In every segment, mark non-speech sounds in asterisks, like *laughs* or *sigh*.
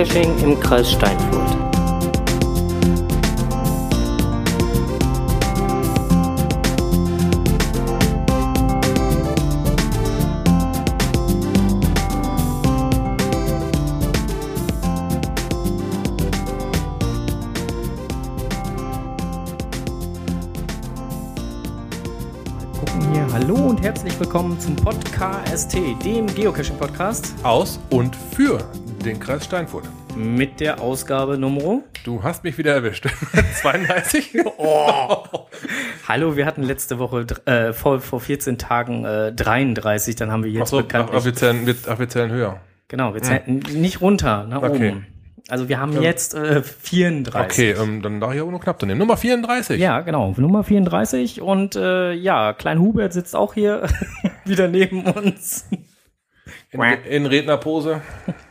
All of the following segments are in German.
Geocaching im Kreis Steinfurt. gucken hier. Hallo und herzlich willkommen zum Podcast, dem Geocaching-Podcast Aus und für den Kreis Steinfurt. mit der Ausgabe Nummer. Du hast mich wieder erwischt. *laughs* 32? *laughs* Hallo, wir hatten letzte Woche äh, vor, vor 14 Tagen äh, 33, dann haben wir jetzt Achso, nach bekanntlich. offiziellen, mit offiziellen Höhe. Genau, wir zählen nicht runter, nach Okay. oben. Also wir haben jetzt äh, 34. Okay, ähm, dann darf ich aber nur knapp daneben. Nummer 34. Ja, genau, Nummer 34 und äh, ja, Klein Hubert sitzt auch hier *laughs* wieder neben uns. In, in Rednerpose.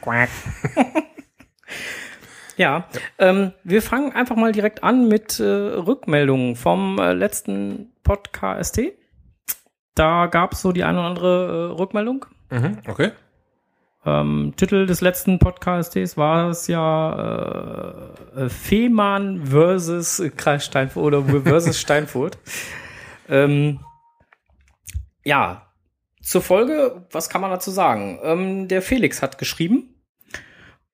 Quack. *laughs* ja, Ähm, wir fangen einfach mal direkt an mit äh, Rückmeldungen vom äh, letzten Podcast. Da gab es so die eine oder andere äh, Rückmeldung. Mhm, okay. Ähm, Titel des letzten Podcasts war es ja äh, äh, Fehmarn versus Kreis Steinfurt oder versus *laughs* Steinfurt. ähm, ja, zur Folge, was kann man dazu sagen? Ähm, der Felix hat geschrieben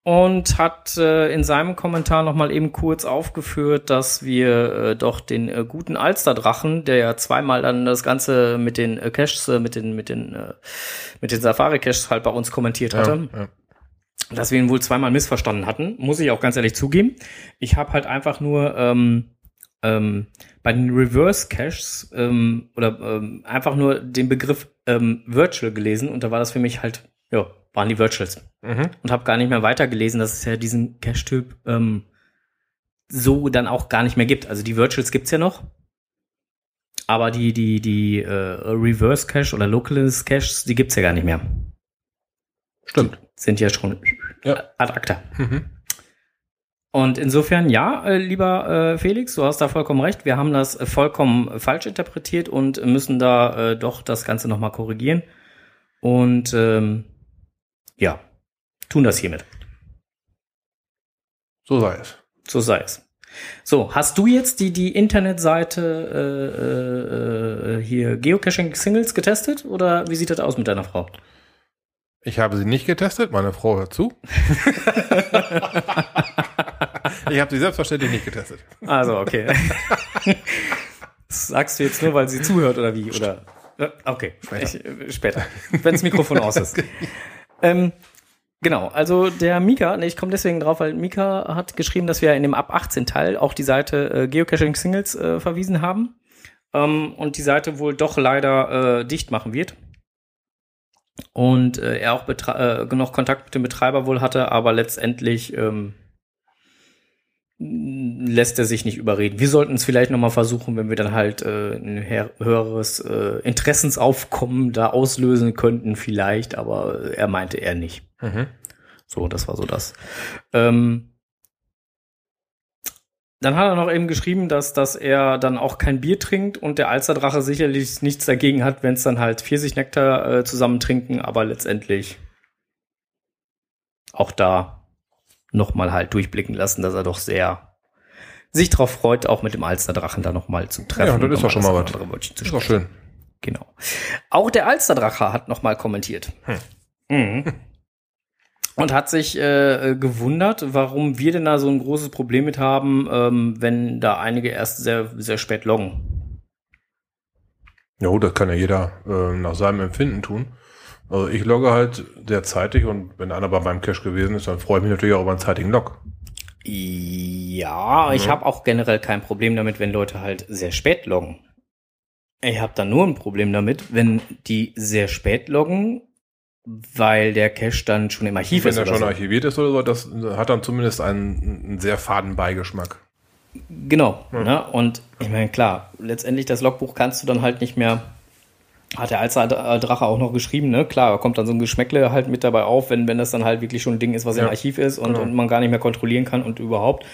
und hat äh, in seinem Kommentar noch mal eben kurz aufgeführt, dass wir äh, doch den äh, guten Alsterdrachen, der ja zweimal dann das Ganze mit den äh, Caches, äh, mit den mit den äh, mit den Safari Caches halt bei uns kommentiert hatte Ja, ja. dass wir ihn wohl zweimal missverstanden hatten, muss ich auch ganz ehrlich zugeben. Ich habe halt einfach nur ähm, ähm, bei den Reverse Caches ähm, oder ähm, einfach nur den Begriff ähm, Virtual gelesen und da war das für mich halt, ja, waren die Virtuals Mhm. und habe gar nicht mehr weitergelesen, dass es ja diesen Cache-Typ ähm, so dann auch gar nicht mehr gibt. Also die Virtuals gibt's ja noch, aber die die die äh, Reverse Cache oder Localist Caches, die gibt's ja gar nicht mehr. Stimmt. Sind ja schon Ja. ad acta. Mhm. Und insofern, ja, äh, lieber äh, Felix, du hast da vollkommen recht. Wir haben das äh, vollkommen falsch interpretiert und müssen da doch das Ganze nochmal korrigieren. Und ähm, ja, tun das hiermit. So sei es. So sei es. So, hast du jetzt die, die Internetseite äh, äh, hier Geocaching Singles getestet oder wie sieht das aus mit deiner Frau? Ich habe sie nicht getestet, meine Frau hört zu. *laughs* ich habe sie selbstverständlich nicht getestet. Also, okay. Das sagst du jetzt nur, weil sie zuhört oder wie? Oder Äh, okay, Später. Ich, äh, später, wenn das Mikrofon aus ist. ähm, genau, also der Mika, ich komme deswegen drauf, weil Mika hat geschrieben, dass wir in dem Ab 18 Teil auch die Seite äh, Geocaching Singles äh, verwiesen haben ähm, und die Seite wohl doch leider äh, dicht machen wird. Und äh, er auch noch Kontakt mit dem Betreiber wohl hatte, aber letztendlich ähm, lässt er sich nicht überreden. Wir sollten es vielleicht noch mal versuchen, wenn wir dann halt äh, ein her- höheres äh, Interessensaufkommen da auslösen könnten, vielleicht, aber er meinte er nicht. Mhm. So, das war so das. Ähm, dann hat er noch eben geschrieben, dass, dass er dann auch kein Bier trinkt und der Alsterdrache sicherlich nichts dagegen hat, wenn es dann halt Pfirsichnektar äh, zusammen trinken, aber letztendlich auch da nochmal halt durchblicken lassen, dass er doch sehr sich darauf freut, auch mit dem Alsterdrachen da nochmal zu treffen. Ja, das ist doch schon mal was. zu Ist doch sprechen. schön. Genau. Auch der Alsterdrache hat nochmal kommentiert. Mhm. *laughs* Und hat sich äh, gewundert, warum wir denn da so ein großes Problem mit haben, ähm, wenn da einige erst sehr, sehr spät loggen. Ja, das kann ja jeder äh, nach seinem Empfinden tun. Also ich logge halt sehr zeitig und wenn einer bei meinem Cache gewesen ist, dann freue ich mich natürlich auch über einen zeitigen Log. Ja, ich Mhm. habe auch generell kein Problem damit, wenn Leute halt sehr spät loggen. Ich habe da nur ein Problem damit, wenn die sehr spät loggen, weil der Cache dann schon im Archiv Wenn ist er oder schon so. archiviert ist oder so, das hat dann zumindest einen, einen sehr faden Beigeschmack. Genau. Ne? Und ich meine, klar, letztendlich das Logbuch kannst du dann halt nicht mehr. Hat der Alster-Drache auch noch geschrieben, ne? Klar, da kommt dann so ein Geschmäckle halt mit dabei auf, wenn, wenn das dann halt wirklich schon ein Ding ist, was im Ja, Archiv ist und, genau. und man gar nicht mehr kontrollieren kann und überhaupt.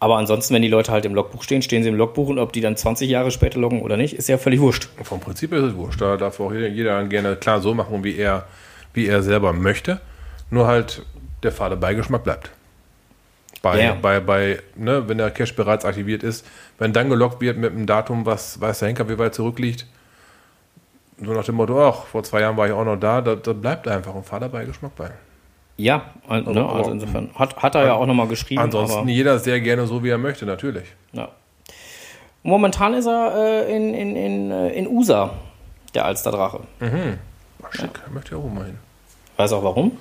Aber ansonsten, wenn die Leute halt im Logbuch stehen, stehen sie im Logbuch und ob die dann 20 Jahre später loggen oder nicht, ist ja völlig wurscht. Vom Prinzip ist es wurscht. Da darf auch jeder, gerne klar so machen, wie er, wie er selber möchte. Nur halt der fade Beigeschmack bleibt. Bei, Ja. bei, bei, ne, wenn der Cache bereits aktiviert ist, wenn dann gelockt wird mit einem Datum, was weiß der Henker, wie weit zurückliegt, so nach dem Motto, ach, vor zwei Jahren war ich auch noch da, da, da bleibt einfach und fahr dabei Geschmack bei. Ja, al- ne, Aber- also insofern. Hat, hat er ja auch nochmal geschrieben. Ansonsten jeder sehr gerne so, wie er möchte, natürlich. ja. Momentan ist er äh, in, in, in, äh, in USA, der Alsterdrache. Ach, schick, möchte ich auch mal hin. Weiß auch warum?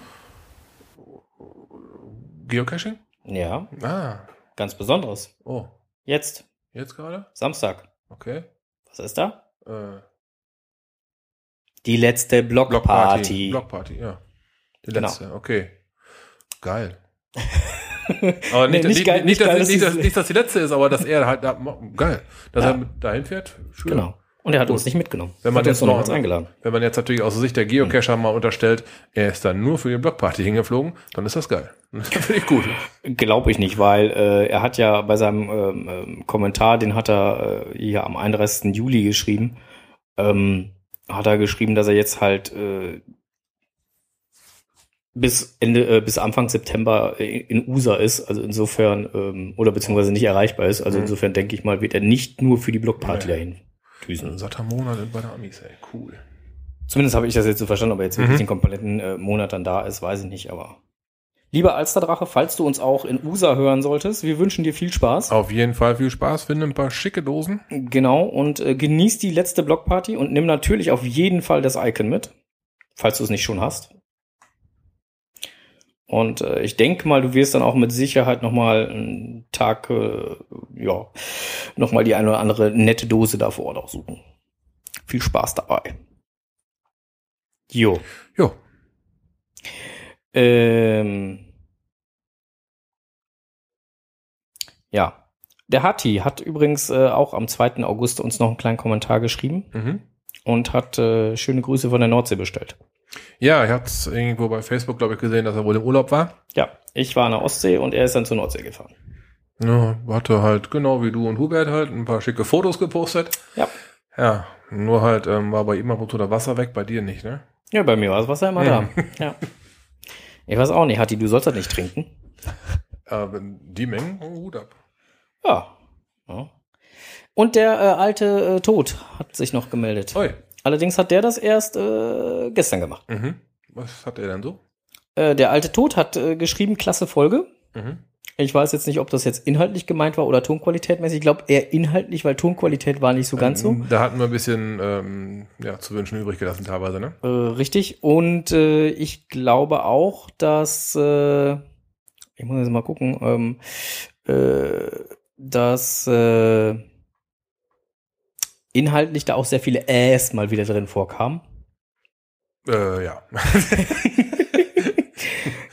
Geocaching? Ja, Ah, ganz besonderes. oh, Jetzt, jetzt gerade? Samstag. Okay. Was ist da? Äh, Die letzte Blockparty. Blockparty, ja. Die Genau. letzte, okay. Geil. *laughs* aber nicht, Nee, nicht nicht, geil- nicht, nicht dass, geil, nicht, dass dass, es- nicht, dass die letzte ist, aber dass er halt da, geil. Dass Ja. er dahin fährt, schön. Genau. Und er hat Gut. uns nicht mitgenommen. Wenn man hat jetzt noch- eingeladen. Wenn man jetzt natürlich aus Sicht der Geocacher mal unterstellt, er ist dann nur für die Blockparty hingeflogen, dann ist das geil. Das *laughs* finde ich gut. Glaube ich nicht, weil äh, er hat ja bei seinem ähm, ähm, Kommentar, den hat er äh, hier am 31. Juli geschrieben, ähm, hat er geschrieben, dass er jetzt halt äh, bis Ende, äh, bis Anfang September in in USA ist, also insofern, ähm, oder beziehungsweise nicht erreichbar ist. Also Mhm. insofern denke ich mal, wird er nicht nur für die Blockparty Nee. dahin Ein düsen. satter Monat bei der Amis, ey, cool. Zumindest habe ich das jetzt so verstanden, ob er jetzt wirklich Mhm. den kompletten äh, Monat dann da ist, weiß ich nicht, aber. Lieber Alsterdrache, falls du uns auch in USA hören solltest, wir wünschen dir viel Spaß. Auf jeden Fall viel Spaß, finde ein paar schicke Dosen. Genau, und äh, genieß die letzte Blockparty und nimm natürlich auf jeden Fall das Icon mit, falls du es nicht schon hast. Und äh, ich denke mal, du wirst dann auch mit Sicherheit nochmal einen Tag, äh, ja, nochmal die eine oder andere nette Dose da vor Ort auch suchen. Viel Spaß dabei. Jo. Jo, Ähm, ja. Der Hatti hat übrigens äh, auch am 2. August uns noch einen kleinen Kommentar geschrieben mhm. und hat äh, schöne Grüße von der Nordsee bestellt. Ja, ich hatte es irgendwo bei Facebook, glaube ich, gesehen, dass er wohl im Urlaub war. Ja, ich war an der Ostsee und er ist dann zur Nordsee gefahren. Ja, hatte halt, genau wie du und Hubert halt, ein paar schicke Fotos gepostet. Ja. Ja, nur halt ähm, war bei ihm ab und zu das Wasser weg, bei dir nicht, ne? Ja, bei mir war das Wasser immer Mhm. da. *laughs* Ja. Ich weiß auch nicht, Hatti, du sollst das nicht trinken. *laughs* Aber die Mengen, oh, Hut ab. Ja. ja. Und der äh, alte äh, Tod hat sich noch gemeldet. Oi. Allerdings hat der das erst äh, gestern gemacht. Mhm. Was hat er denn so? Äh, der alte Tod hat äh, geschrieben, klasse Folge. Mhm. Ich weiß jetzt nicht, ob das jetzt inhaltlich gemeint war oder tonqualitätmäßig. Ich glaube eher inhaltlich, weil Tonqualität war nicht so ganz so. Da hatten wir ein bisschen ähm, ja, zu wünschen übrig gelassen teilweise, ne? Äh, richtig. Und äh, ich glaube auch, dass äh, ich muss jetzt mal gucken, ähm, äh, dass äh, inhaltlich da auch sehr viele Äs mal wieder drin vorkamen. Äh, ja. *laughs*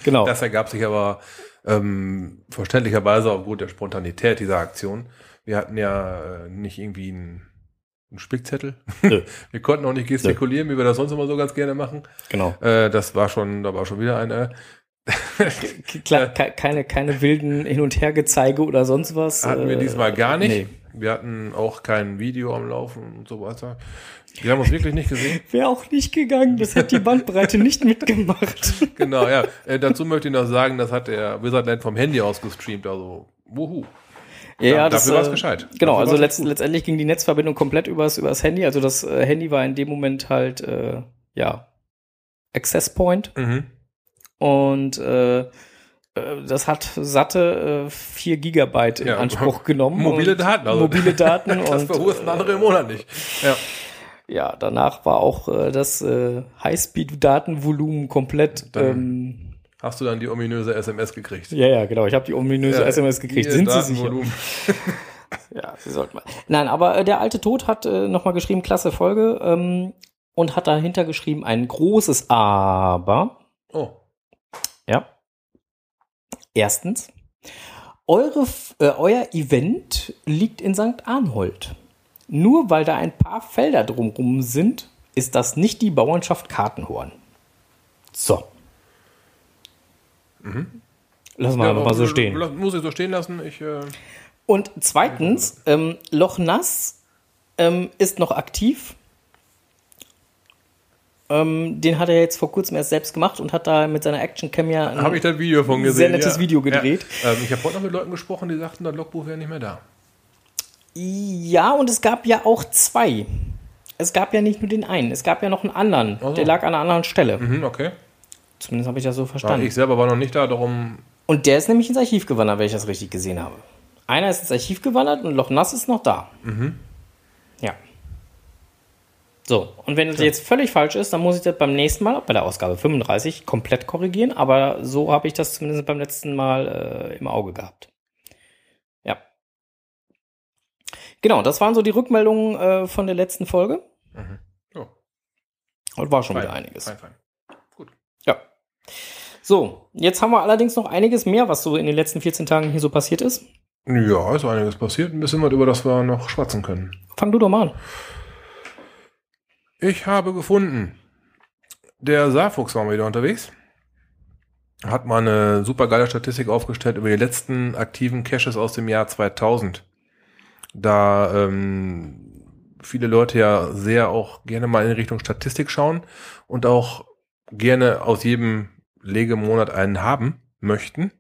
Genau. Das ergab sich aber ähm, verständlicherweise aufgrund der Spontanität dieser Aktion. Wir hatten ja äh, nicht irgendwie einen, einen Spickzettel. Nö. *laughs* Wir konnten auch nicht gestikulieren, wie wir das sonst immer so ganz gerne machen. genau. Äh, das war schon, da war schon wieder eine. Klar, *laughs* ke keine, keine wilden Hin- und Hergezeige oder sonst was. Hatten wir äh, diesmal gar nicht. nee. Wir hatten auch kein Video am Laufen und so weiter. Wir haben uns wirklich nicht gesehen. *laughs* Wäre auch nicht gegangen, das hat die Bandbreite nicht *laughs* mitgemacht. Genau, ja. Äh, dazu möchte ich noch sagen, das hat der Wizardland vom Handy aus gestreamt. Also, wuhu. Ja, das, dafür war's äh, gescheit. Genau, Dafür also letzt, letztendlich ging die Netzverbindung komplett übers, übers Handy. Also das äh, Handy war in dem Moment halt, äh, ja, Access Point. Mhm. Und äh, äh, das hat satte äh, 4 Gigabyte in Ja, Anspruch genommen. Mobile Daten, also. mobile Daten. *laughs* Das verursachen andere im Monat nicht. Ja. Ja, danach war auch äh, das äh, Highspeed-Datenvolumen komplett. Dann- Ähm, Hast du dann die ominöse SMS gekriegt? ja, ja, genau. Ich habe die ominöse Ja, SMS gekriegt. Sind Sie sicher? *laughs* Ja, sie sollten mal. Nein, aber äh, der alte Tod hat äh, nochmal geschrieben, klasse Folge, ähm, und hat dahinter geschrieben ein großes Aber. Oh. Ja. Erstens, eure, äh, euer Event liegt in St. Arnhold. Nur weil da ein paar Felder drumrum sind, ist das nicht die Bauernschaft Kartenhorn. So. Lassen wir einfach mal so stehen. lass- Muss ich so stehen lassen. Ich, äh, Und zweitens, ähm, Loch Nass ähm, ist noch aktiv. Ähm, den hat er jetzt vor kurzem erst selbst gemacht und hat da mit seiner Action-Cam ja ein ich das Video von gesehen. sehr nettes Video gedreht. Ja. Ähm, ich habe heute noch mit Leuten gesprochen, die sagten, das Logbuch wäre nicht mehr da. Ja, und es gab ja auch zwei. Es gab ja nicht nur den einen, es gab ja noch einen anderen. So. Der lag an einer anderen Stelle. Mhm, okay. Zumindest habe ich das so Ja, verstanden. ich selber war noch nicht da, darum. Und der ist nämlich ins Archiv gewandert, wenn ich das richtig gesehen habe. Einer ist ins Archiv gewandert und Loch Nass ist noch da. Ja. So, und wenn das jetzt völlig falsch ist, dann muss ich das beim nächsten Mal, bei der Ausgabe 35, komplett korrigieren. Aber so habe ich das zumindest beim letzten Mal äh, im Auge gehabt. Ja. Genau, das waren so die Rückmeldungen äh, von der letzten Folge. Ja, Und war schon wieder fein, einiges. Fein, fein. Ja. So, jetzt haben wir allerdings noch einiges mehr, was so in den letzten 14 Tagen hier so passiert ist. Ja, ist einiges passiert. Ein bisschen was, über das wir noch schwatzen können. Fang du doch mal an. Ich habe gefunden, der Saarfuchs war mal wieder unterwegs. Hat mal eine super geile Statistik aufgestellt über die letzten aktiven Caches aus dem Jahr 2000. Da ähm, viele Leute ja sehr auch gerne mal in Richtung Statistik schauen und auch gerne aus jedem Legemonat einen haben möchten,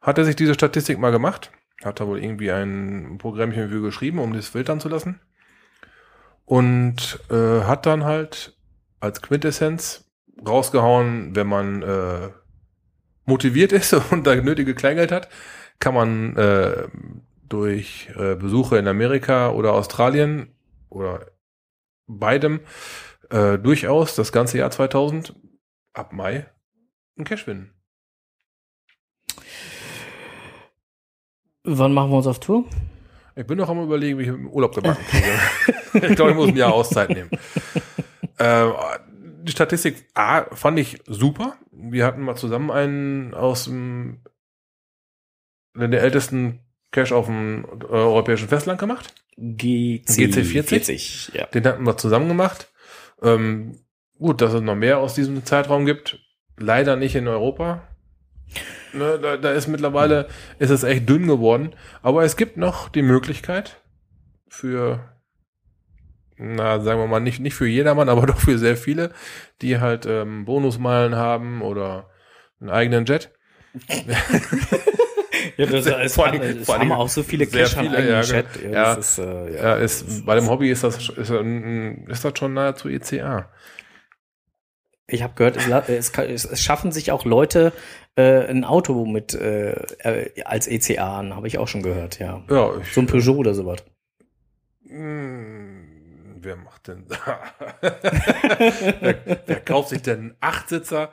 hat er sich diese Statistik mal gemacht. Hat da wohl irgendwie ein Programmchen für geschrieben, um das filtern zu lassen und äh, hat dann halt als Quintessenz rausgehauen, wenn man äh, motiviert *laughs* ist und da nötige Kleingeld hat, kann man äh, durch äh, Besuche in Amerika oder Australien oder beidem äh, durchaus das ganze Jahr 2000 ab Mai einen Cash finden. Wann machen wir uns auf Tour? Ich bin noch am überlegen, wie ich im Urlaub gebacken kriege. *laughs* ich glaube, ich muss ein Jahr Auszeit nehmen. *laughs* Äh, die Statistik A fand ich super. Wir hatten mal zusammen einen aus dem der ältesten Cache auf dem äh, europäischen Festland gemacht. GC GC40? 40, ja. Den hatten wir zusammen gemacht. Ähm, gut, dass es noch mehr aus diesem Zeitraum gibt. Leider nicht in Europa. Ne, da, da ist mittlerweile, ist es echt dünn geworden. Aber es gibt noch die Möglichkeit für, na, sagen wir mal, nicht, nicht für jedermann, *laughs* aber doch für sehr viele, die halt ähm, Bonusmeilen haben oder einen eigenen Jet. *laughs* Ja, das, Sehr- es, vor haben, allem- vor allem auch so viele Cacher viele, im ja, Chat. ja. Ja, das ist, äh, Ja, ist, bei dem Hobby ist das, ist, ist das schon nahezu ECA. Ich habe gehört, es, es, es, schaffen sich auch Leute äh, ein Auto mit äh, äh, als ECA an, habe ich auch schon gehört, ja. Ja, ich, So ein Peugeot oder sowas. Hm, Wer macht denn *laughs* wer, wer kauft sich denn einen Achtsitzer?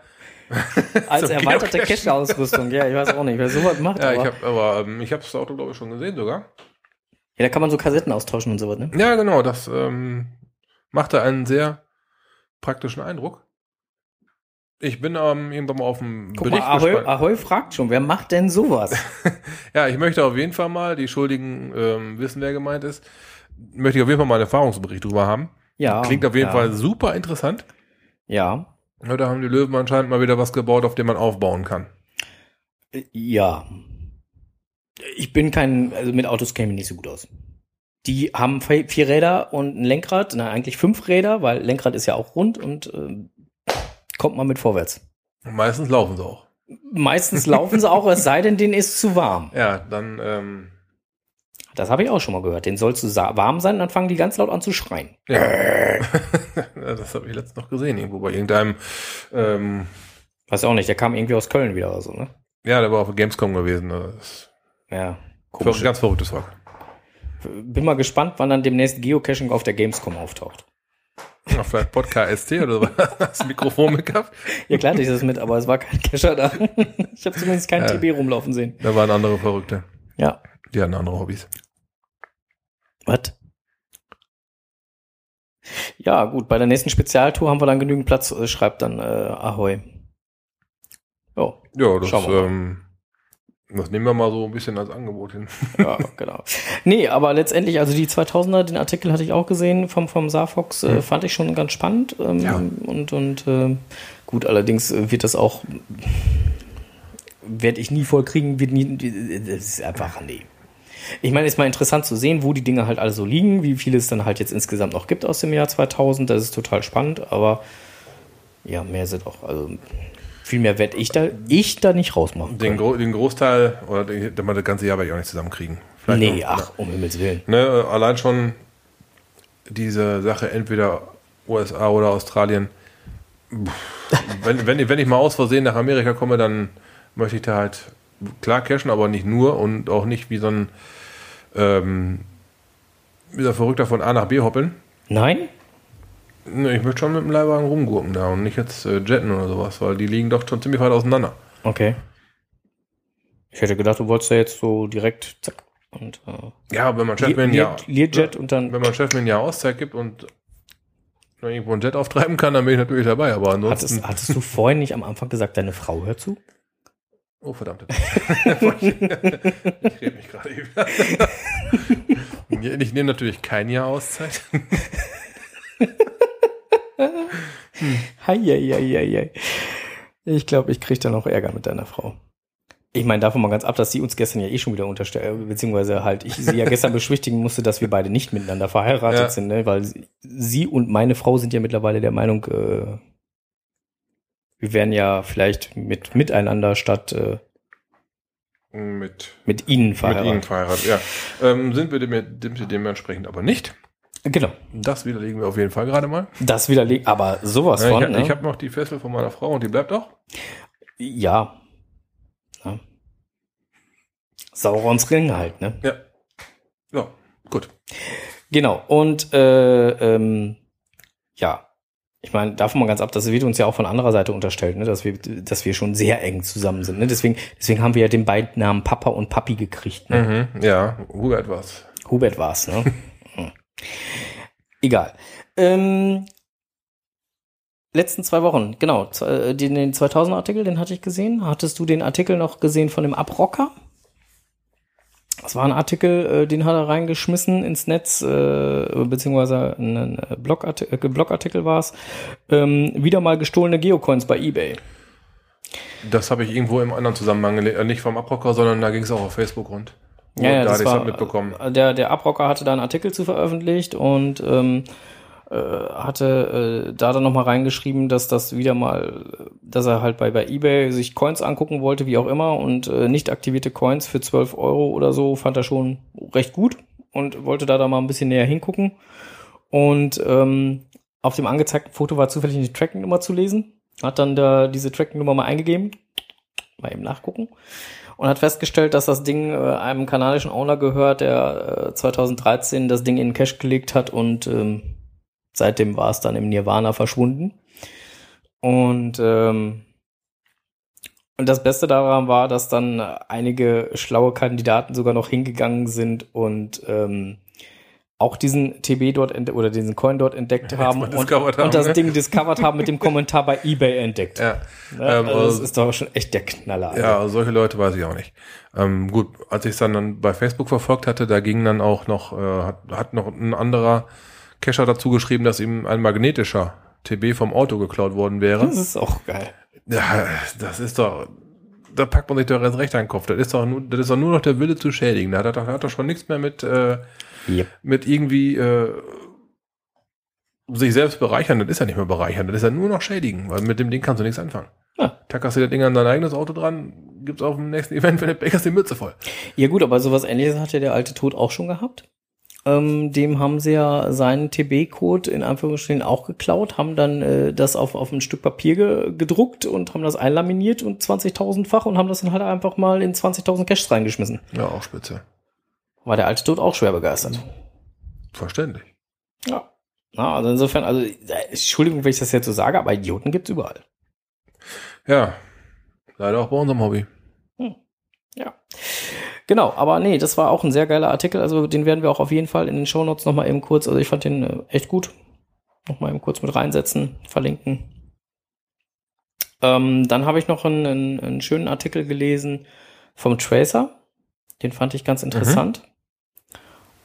*laughs* Als So, erweiterte. Cache-Ausrüstung, ja, ich weiß auch nicht, wer sowas macht. Ja, ich aber, habe aber ähm, ich habe das Auto glaube ich schon gesehen sogar. ja, da kann man so Kassetten austauschen und sowas, ne? Ja, genau, das ähm, machte einen sehr praktischen Eindruck. Ich bin ähm, irgendwann mal auf dem Guck mal, Bericht Ahoy, gespannt. Ahoy fragt schon, wer macht denn sowas? *laughs* Ja, ich möchte auf jeden Fall mal, die Schuldigen ähm, wissen, wer gemeint ist, möchte ich auf jeden Fall mal einen Erfahrungsbericht drüber haben. Ja. Klingt auf jeden ja, Fall super interessant. Ja. Ja, da haben die Löwen anscheinend mal wieder was gebaut, auf dem man aufbauen kann. Äh, Ja. Ich bin kein, also mit Autos käme ich nicht so gut aus. Die haben vier Räder und ein Lenkrad, na eigentlich fünf Räder, weil Lenkrad ist ja auch rund und ähm, kommt man mit vorwärts. Und meistens laufen sie auch. Meistens laufen sie auch, es sei denn, denen ist zu warm. Ja, dann, ähm, Das habe ich auch schon mal gehört. Den soll zu sa- warm sein, dann fangen die ganz laut an zu schreien. ja. *laughs* Das habe ich letztens noch gesehen, irgendwo bei irgendeinem, ähm, Weiß auch nicht, der kam irgendwie aus Köln wieder oder so, ne? ja, der war auf der Gamescom gewesen. Das ist Ja. ein Komisch. ganz verrücktes Volk. Bin mal gespannt, wann dann demnächst Geocaching auf der Gamescom auftaucht. Ja, vielleicht Podcast ST oder so. *laughs* Hast du Mikrofon mit gehabt? Ja, klar ich das mit, aber es war kein Cacher da. *laughs* Ich habe zumindest keinen Ja. TB rumlaufen sehen. Da waren andere Verrückte. Ja. Die hatten andere Hobbys. Was? Ja, gut, bei der nächsten Spezialtour haben wir dann genügend Platz, äh, schreibt dann äh, Ahoi. Oh, Ja, das, ähm, das nehmen wir mal so ein bisschen als Angebot hin. *laughs* ja, genau. Nee, aber letztendlich, also die 2000er, den Artikel hatte ich auch gesehen vom, vom Saarfox, äh, fand ich schon ganz spannend. Ähm, Ja. Und, und äh, gut, allerdings äh, wird das auch, werde ich nie voll kriegen, wird nie, das ist einfach, nee. Ich meine, ist mal interessant zu sehen, wo die Dinge halt alle so liegen, wie viel es dann halt jetzt insgesamt noch gibt aus dem Jahr 2000. Das ist total spannend, aber Ja, mehr sind auch. Also viel mehr werde ich da, ich da nicht rausmachen. Den. Gro den Großteil, oder den, das ganze Jahr werde ich auch nicht zusammenkriegen. Vielleicht Nee, noch- ach, um Himmels Willen. Ne, allein schon diese Sache, entweder USA oder Australien. *laughs* Wenn, wenn, ich- wenn ich mal aus Versehen nach Amerika komme, dann möchte ich da halt klar cashen, aber nicht nur und auch nicht wie so ein ähm, wie so ein Verrückter von A nach B hoppeln. Nein? Ne, Ich möchte schon mit dem Leihwagen rumgurken da und nicht jetzt äh, jetten oder sowas, weil die liegen doch schon ziemlich weit auseinander. Okay. Ich hätte gedacht, du wolltest ja jetzt so direkt zack und äh, Ja, wenn man Chef mir ein Lear, Jahr, Learjet und dann wenn man Chef mir ein Jahr Auszeit gibt und irgendwo ein Jet auftreiben kann, dann bin ich natürlich dabei, aber ansonsten. hattest, hattest du vorhin nicht am Anfang gesagt, deine Frau hört zu? Oh, verdammt. ich rede mich gerade eben. Ich nehme natürlich kein Jahr Auszeit. Heieieiei. Ich glaube, ich kriege da noch Ärger mit deiner Frau. Ich meine, davon mal ganz ab, dass sie uns gestern ja eh schon wieder unterstellt, beziehungsweise halt ich sie ja gestern beschwichtigen musste, dass wir beide nicht miteinander verheiratet Ja. sind, ne? weil sie- sie und meine Frau sind ja mittlerweile der Meinung, äh, wir wären ja vielleicht mit miteinander statt äh, Mit, mit ihnen mit verheiratet. Ihnen verheiratet, ja. Ähm, sind wir dem, dem, dementsprechend aber nicht. Genau. Das widerlegen wir auf jeden Fall gerade mal. Das widerlegt, aber sowas Ja, von. ich ne? ich habe noch die Fessel von meiner Frau und die bleibt auch. ja. ja. Saurons Ring halt, ne? Ja. Ja, gut. Genau, und äh, ähm, ja, ich meine, davon mal ganz ab, das wird uns ja auch von anderer Seite unterstellt, ne, dass wir, dass wir schon sehr eng zusammen sind. Ne? Deswegen, deswegen haben wir ja den beiden Namen Papa und Papi gekriegt. Ne? Mhm, ja, Hubert was. Hubert war's, ne? *laughs* Hm. Egal. Ähm, letzten zwei Wochen, genau, äh, den, den 2000 Artikel, den hatte ich gesehen. Hattest du den Artikel noch gesehen von dem Abrocker? Das war ein Artikel, äh, den hat er reingeschmissen ins Netz, äh, beziehungsweise ein äh, Blogartikel, äh, Blogartikel war es. Ähm, wieder mal gestohlene Geocoins bei eBay. Das habe ich irgendwo im anderen Zusammenhang gelesen. Äh, Nicht vom Abrocker, sondern da ging es auch auf Facebook rund. Und Ja, ja, da das war, halt mitbekommen. Der, der Abrocker hatte da einen Artikel zu veröffentlicht und ähm, äh, hatte äh, da dann nochmal reingeschrieben, dass das wieder mal, dass er halt bei, bei Ebay sich Coins angucken wollte, wie auch immer, und äh, nicht aktivierte Coins für 12 Euro oder so fand er schon recht gut und wollte da dann mal ein bisschen näher hingucken. Und ähm, auf dem angezeigten Foto war zufällig eine Tracking-Nummer zu lesen. Hat dann da diese Tracking-Nummer mal eingegeben. Mal eben nachgucken und hat festgestellt, dass das Ding äh, einem kanadischen Owner gehört, der äh, 2013 das Ding in Cache gelegt hat und ähm, seitdem war es dann im Nirvana verschwunden. Und ähm, und das Beste daran war, dass dann einige schlaue Kandidaten sogar noch hingegangen sind und ähm, auch diesen TB dort oder diesen Coin dort entdeckt *laughs* haben mal und, haben, und das ne? Ding discovered haben mit dem Kommentar bei eBay entdeckt. *laughs* Ja, Ne? ähm, also das also- ist doch schon echt der Knaller. Alter. ja, solche Leute weiß ich auch nicht. Ähm, gut, als ich es dann, dann bei Facebook verfolgt hatte, da ging dann auch noch, äh, hat, hat noch ein anderer Cacher dazu geschrieben, dass ihm ein magnetischer TB vom Auto geklaut worden wäre. Das ist auch geil. Ja, das ist doch, da packt man sich doch erst recht an den Kopf. Das ist doch nur, das ist doch nur noch der Wille zu schädigen. Da hat er doch, hat doch schon nichts mehr mit, äh, Yep. mit irgendwie äh, sich selbst bereichern. Das ist ja nicht mehr bereichern. Das ist ja nur noch schädigen, weil mit dem Ding kannst du nichts anfangen. Ja. Tackerst du das Ding an dein eigenes Auto dran, gibt's auf dem nächsten *laughs* Event, wenn du hast, die Mütze voll. Ja gut, aber sowas ähnliches hat ja der alte Tod auch schon gehabt. Ähm, dem haben sie ja seinen TB-Code in Anführungsstrichen auch geklaut, haben dann äh, das auf, auf ein Stück Papier ge gedruckt und haben das einlaminiert und 20.000-fach und haben das dann halt einfach mal in 20.000 Caches reingeschmissen. Ja, auch spitze. War der alte Tod auch schwer begeistert. Verständlich. Ja. Na, also insofern, also äh, Entschuldigung, wenn ich das jetzt so sage, aber Idioten gibt's überall. Ja. Leider auch bei unserem Hobby. Ja. Genau, aber nee, das war auch ein sehr geiler Artikel. Also den werden wir auch auf jeden Fall in den Shownotes nochmal eben kurz, also ich fand den äh, echt gut. Nochmal eben kurz mit reinsetzen, verlinken. Ähm, dann habe ich noch einen, einen, einen schönen Artikel gelesen vom Tracer. Den fand ich ganz interessant.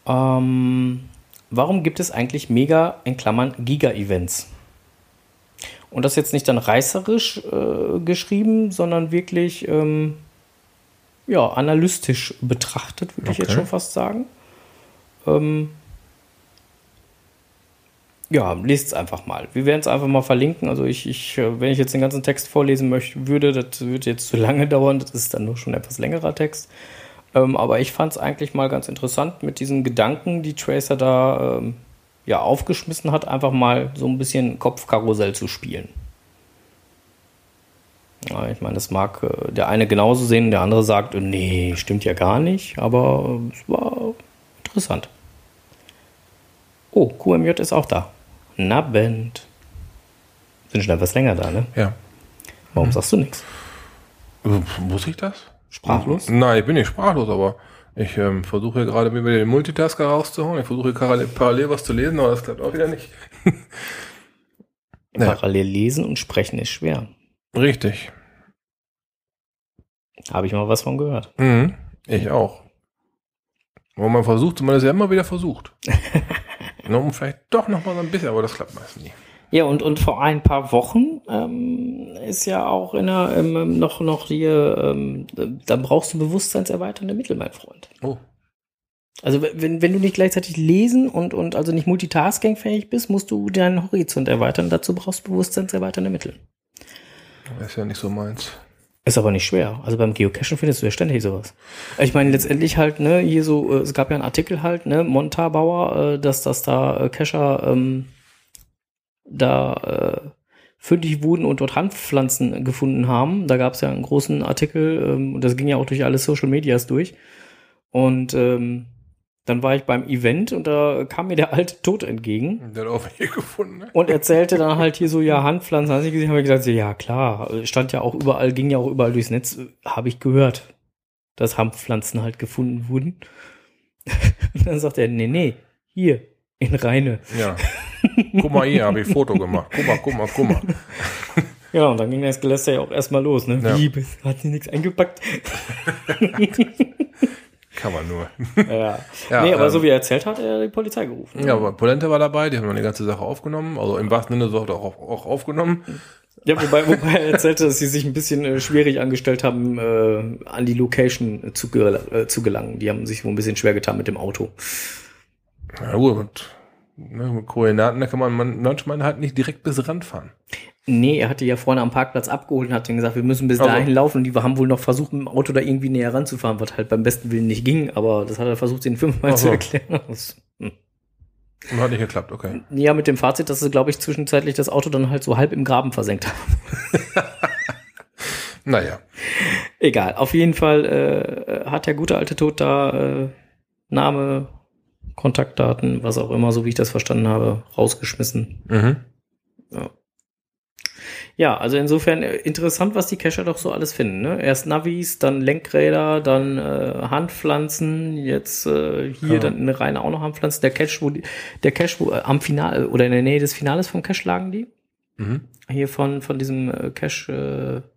Ähm, warum gibt es eigentlich mega, in Klammern, Giga-Events? Und das jetzt nicht dann reißerisch äh, geschrieben, sondern wirklich ähm, ja, analytisch betrachtet, würde ich jetzt Okay. schon fast sagen. Ähm, Ja, lest es einfach mal. Wir werden es einfach mal verlinken. Also ich, ich, äh, wenn ich jetzt den ganzen Text vorlesen möchte, würde, das würde jetzt zu lange *laughs* dauern. Das ist dann nur schon ein etwas längerer Text. Ähm, aber ich fand es eigentlich mal ganz interessant mit diesen Gedanken, die Tracer da ähm, ja aufgeschmissen hat, einfach mal so ein bisschen Kopfkarussell zu spielen. Ja, ich meine, das mag äh, der eine genauso sehen, der andere sagt, nee, stimmt ja gar nicht, aber es war interessant. Oh, QMJ ist auch da. Nabend. Sind schon etwas länger da, ne? Ja. Warum sagst du nichts? Muss ich das? Sprachlos? Nein, ich bin nicht sprachlos, aber ich ähm, versuche hier gerade mir den Multitasker rauszuholen. Ich versuche hier parallel, parallel was zu lesen, aber das klappt auch wieder nicht. *laughs* Ja. Parallel lesen und sprechen ist schwer. Richtig. Habe ich mal was von gehört. Mhm. Ich auch. Aber man versucht, man ist ja immer wieder versucht. *laughs* Um vielleicht doch noch mal so ein bisschen, aber das klappt meist nie. Ja, und, und vor ein paar Wochen ähm, ist ja auch in der, ähm, noch, noch hier, ähm, da brauchst du bewusstseinserweiternde Mittel, mein Freund. Oh. Also wenn, wenn du nicht gleichzeitig lesen und, und also nicht multitaskingfähig bist, musst du deinen Horizont erweitern. Dazu brauchst du bewusstseinserweiternde Mittel. Das ist ja nicht so meins. Ist aber nicht schwer. Also beim Geocachen findest du ja ständig sowas. Ich meine, letztendlich halt, ne, hier so, äh, es gab ja einen Artikel halt, ne, Montabauer, äh, dass, dass da äh, Cacher ähm, da äh, fündig wurden und dort Handpflanzen gefunden haben. Da gab es ja einen großen Artikel, ähm, und das ging ja auch durch alle Social Medias durch. Und ähm, dann war ich beim Event und da kam mir der alte Tod entgegen. Der hat auch hier gefunden, ne? Und erzählte dann halt hier so, ja, Handpflanzen, hast du gesehen, habe ich gesagt, ja klar, stand ja auch überall, ging ja auch überall durchs Netz, habe ich gehört, dass Handpflanzen halt gefunden wurden. *laughs* Und dann sagt er, nee, nee, hier, in Rheine. Ja. Guck mal hier, habe ich Foto gemacht. Guck mal, guck mal, guck mal. *laughs* Ja, und dann ging das Geläster ja auch erstmal los, ne? Ja. Wie, hat sie nichts eingepackt? *laughs* Kann man nur. Ja. Ja, *laughs* nee, aber ähm, so wie er erzählt hat, hat er die Polizei gerufen. Ja, aber Polente war dabei, die haben dann die ganze Sache aufgenommen. Also im wahrsten Sinne so auch, auch aufgenommen. Ja, wobei, wobei er erzählte, dass sie sich ein bisschen äh, schwierig angestellt haben, äh, an die Location äh, zu, äh, zu gelangen. Die haben sich wohl ein bisschen schwer getan mit dem Auto. Ja gut, und, ne, mit Koordinaten, da kann man, man manchmal halt nicht direkt bis Rand fahren. Nee, er hatte ja vorne am Parkplatz abgeholt und hat dann gesagt, wir müssen bis Also. dahin laufen. Und die haben wohl noch versucht, mit dem Auto da irgendwie näher ranzufahren, was halt beim besten Willen nicht ging. Aber das hat er versucht, den fünfmal Ach zu erklären. *laughs* Hm. Und hat nicht geklappt, okay. Ja, mit dem Fazit, dass sie, glaube ich, zwischenzeitlich das Auto dann halt so halb im Graben versenkt haben. *laughs* Naja. Egal, auf jeden Fall äh, hat der gute alte Tod da äh, Name, Kontaktdaten, was auch immer, so wie ich das verstanden habe, rausgeschmissen. Mhm. Ja, also insofern äh, interessant, was die Cacher doch so alles finden. Ne? Erst Navis, dann Lenkräder, dann äh, Handpflanzen, jetzt äh, hier Ja. dann in Rheine auch noch Handpflanzen. Der Cache, wo die, der Cache, wo äh, am Finale oder in der Nähe des Finales vom Cache lagen die. Mhm. Hier von, von diesem äh, Cache, äh,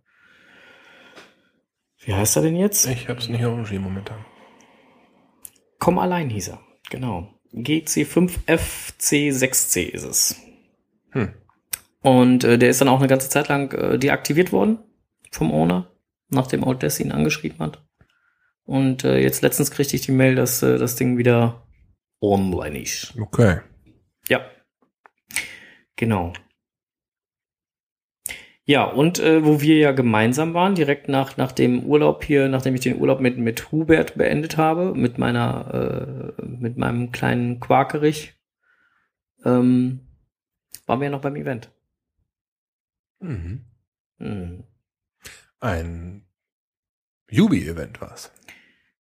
wie heißt er denn jetzt? Ich hab's nicht auf dem Schirm momentan. Komm allein hieß er. Genau. GC5FC6C ist es. Hm. Und äh, der ist dann auch eine ganze Zeit lang äh, deaktiviert worden vom Owner, nachdem Death ihn angeschrieben hat. Und äh, jetzt letztens kriegte ich die Mail, dass äh, das Ding wieder online ist. Okay. Ja. Genau. Ja, und äh, wo wir ja gemeinsam waren, direkt nach, nach dem Urlaub hier, nachdem ich den Urlaub mit, mit Hubert beendet habe, mit meiner, äh, mit meinem kleinen Quakerich, ähm, waren wir ja noch beim Event. Mhm. Hm. Ein Jubi-Event war's.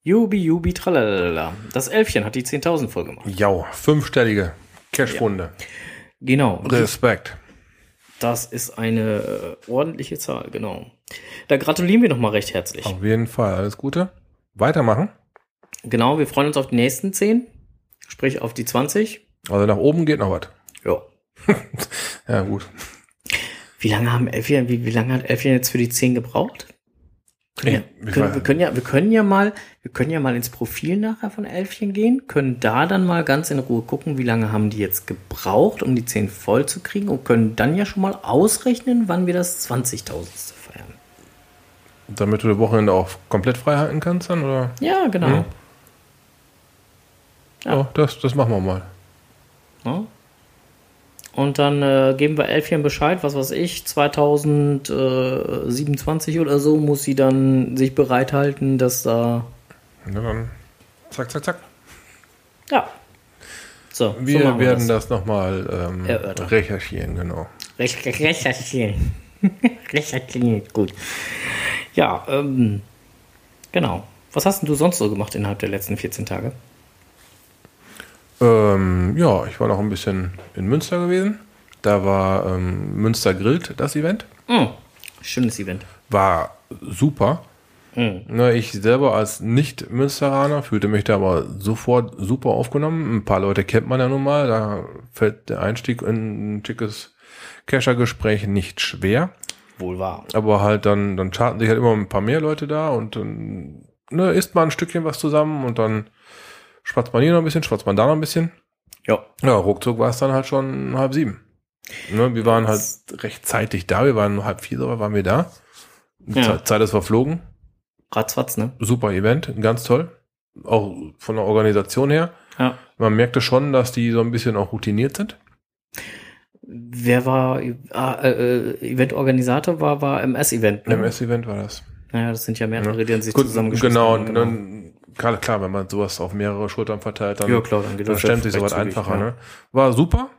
Jubi, Jubi, tralalala. Das Elfchen hat die 10.000 voll gemacht. Ja, fünfstellige Cash-Runde. Genau. Respekt. Das ist eine äh, ordentliche Zahl, genau. Da gratulieren wir nochmal recht herzlich. Auf jeden Fall. Alles Gute. Weitermachen. Genau, wir freuen uns auf die nächsten 10, sprich auf die 20. Also nach oben geht noch was. Ja. *laughs* Ja, gut. Wie lange haben Elfchen, wie, wie lange hat Elfchen jetzt für die 10 gebraucht? Können ja, Ich- ich können, wir können ja, wir können ja mal, wir können ja mal ins Profil nachher von Elfchen gehen, können da dann mal ganz in Ruhe gucken, wie lange haben die jetzt gebraucht, um die 10 voll zu kriegen und können dann ja schon mal ausrechnen, wann wir das 20.000. feiern. Damit du das Wochenende auch komplett frei halten kannst dann, oder? Ja, genau. Mhm. Ja, das, das machen wir mal. Ja. Und dann äh, geben wir Elfchen Bescheid, was weiß ich, 2027 oder so muss sie dann sich bereithalten, dass da. Ja, dann zack, zack, zack. Ja. So, Wir so machen werden das. das, nochmal ähm, Erörtern. recherchieren, genau. Recherchieren. *laughs* Recherchieren, gut. Ja, ähm, genau. Was hast denn du sonst so gemacht innerhalb der letzten 14 Tage? Ähm, ja, ich war noch ein bisschen in Münster gewesen. Da war ähm, Münster grillt, das Event. Hm, schönes Event. War super. Hm. Ne, ich selber als Nicht-Münsteraner fühlte mich da aber sofort super aufgenommen. Ein paar Leute kennt man ja nun mal. Da fällt der Einstieg in ein schickes Kescher-Gespräch nicht schwer. Wohl wahr. Aber halt dann, dann charten sich halt immer ein paar mehr Leute da und dann ne, isst man ein Stückchen was zusammen und dann schwatzt man hier noch ein bisschen, schwatzt man da noch ein bisschen. Ja. Ja, ruckzuck war es dann halt schon halb sieben. Ne, wir waren halt recht zeitig da, wir waren nur halb vier, so waren wir da. Die Ja. Zeit, ist verflogen. Ratzfatz, ne? Super Event, ganz toll. Auch von der Organisation her. Ja. Man merkte schon, dass die so ein bisschen auch routiniert sind. Wer war äh, äh, Eventorganisator? War, war MS-Event. Ne? MS-Event war das. Naja, das sind ja mehrere, Ja. die dann sich Gut, zusammengeschlossen genau, haben. Dann, klar, klar, wenn man sowas auf mehrere Schultern verteilt, dann Ja, klar, dann dann stemmt sich sowas einfacher. ja. Ne? War super.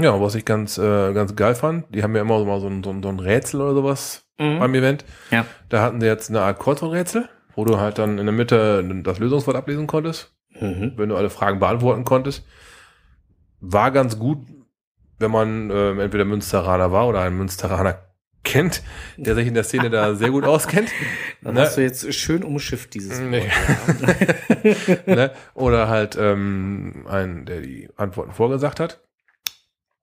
Ja, was ich ganz, äh, ganz geil fand, die haben ja immer so mal so ein, so ein, so ein Rätsel oder sowas Mhm. beim Event. Ja. Da hatten sie jetzt eine Art Kreuzworträtsel, wo du halt dann in der Mitte das Lösungswort ablesen konntest, Mhm. wenn du alle Fragen beantworten konntest. War ganz gut, wenn man äh, entweder Münsteraner war oder einen Münsteraner kennt, der sich in der Szene da sehr gut auskennt. *laughs* Dann Ne? hast du jetzt schön umschifft dieses Nee. Wort. *laughs* Ja. ne? Oder halt ähm, einen, der die Antworten vorgesagt hat.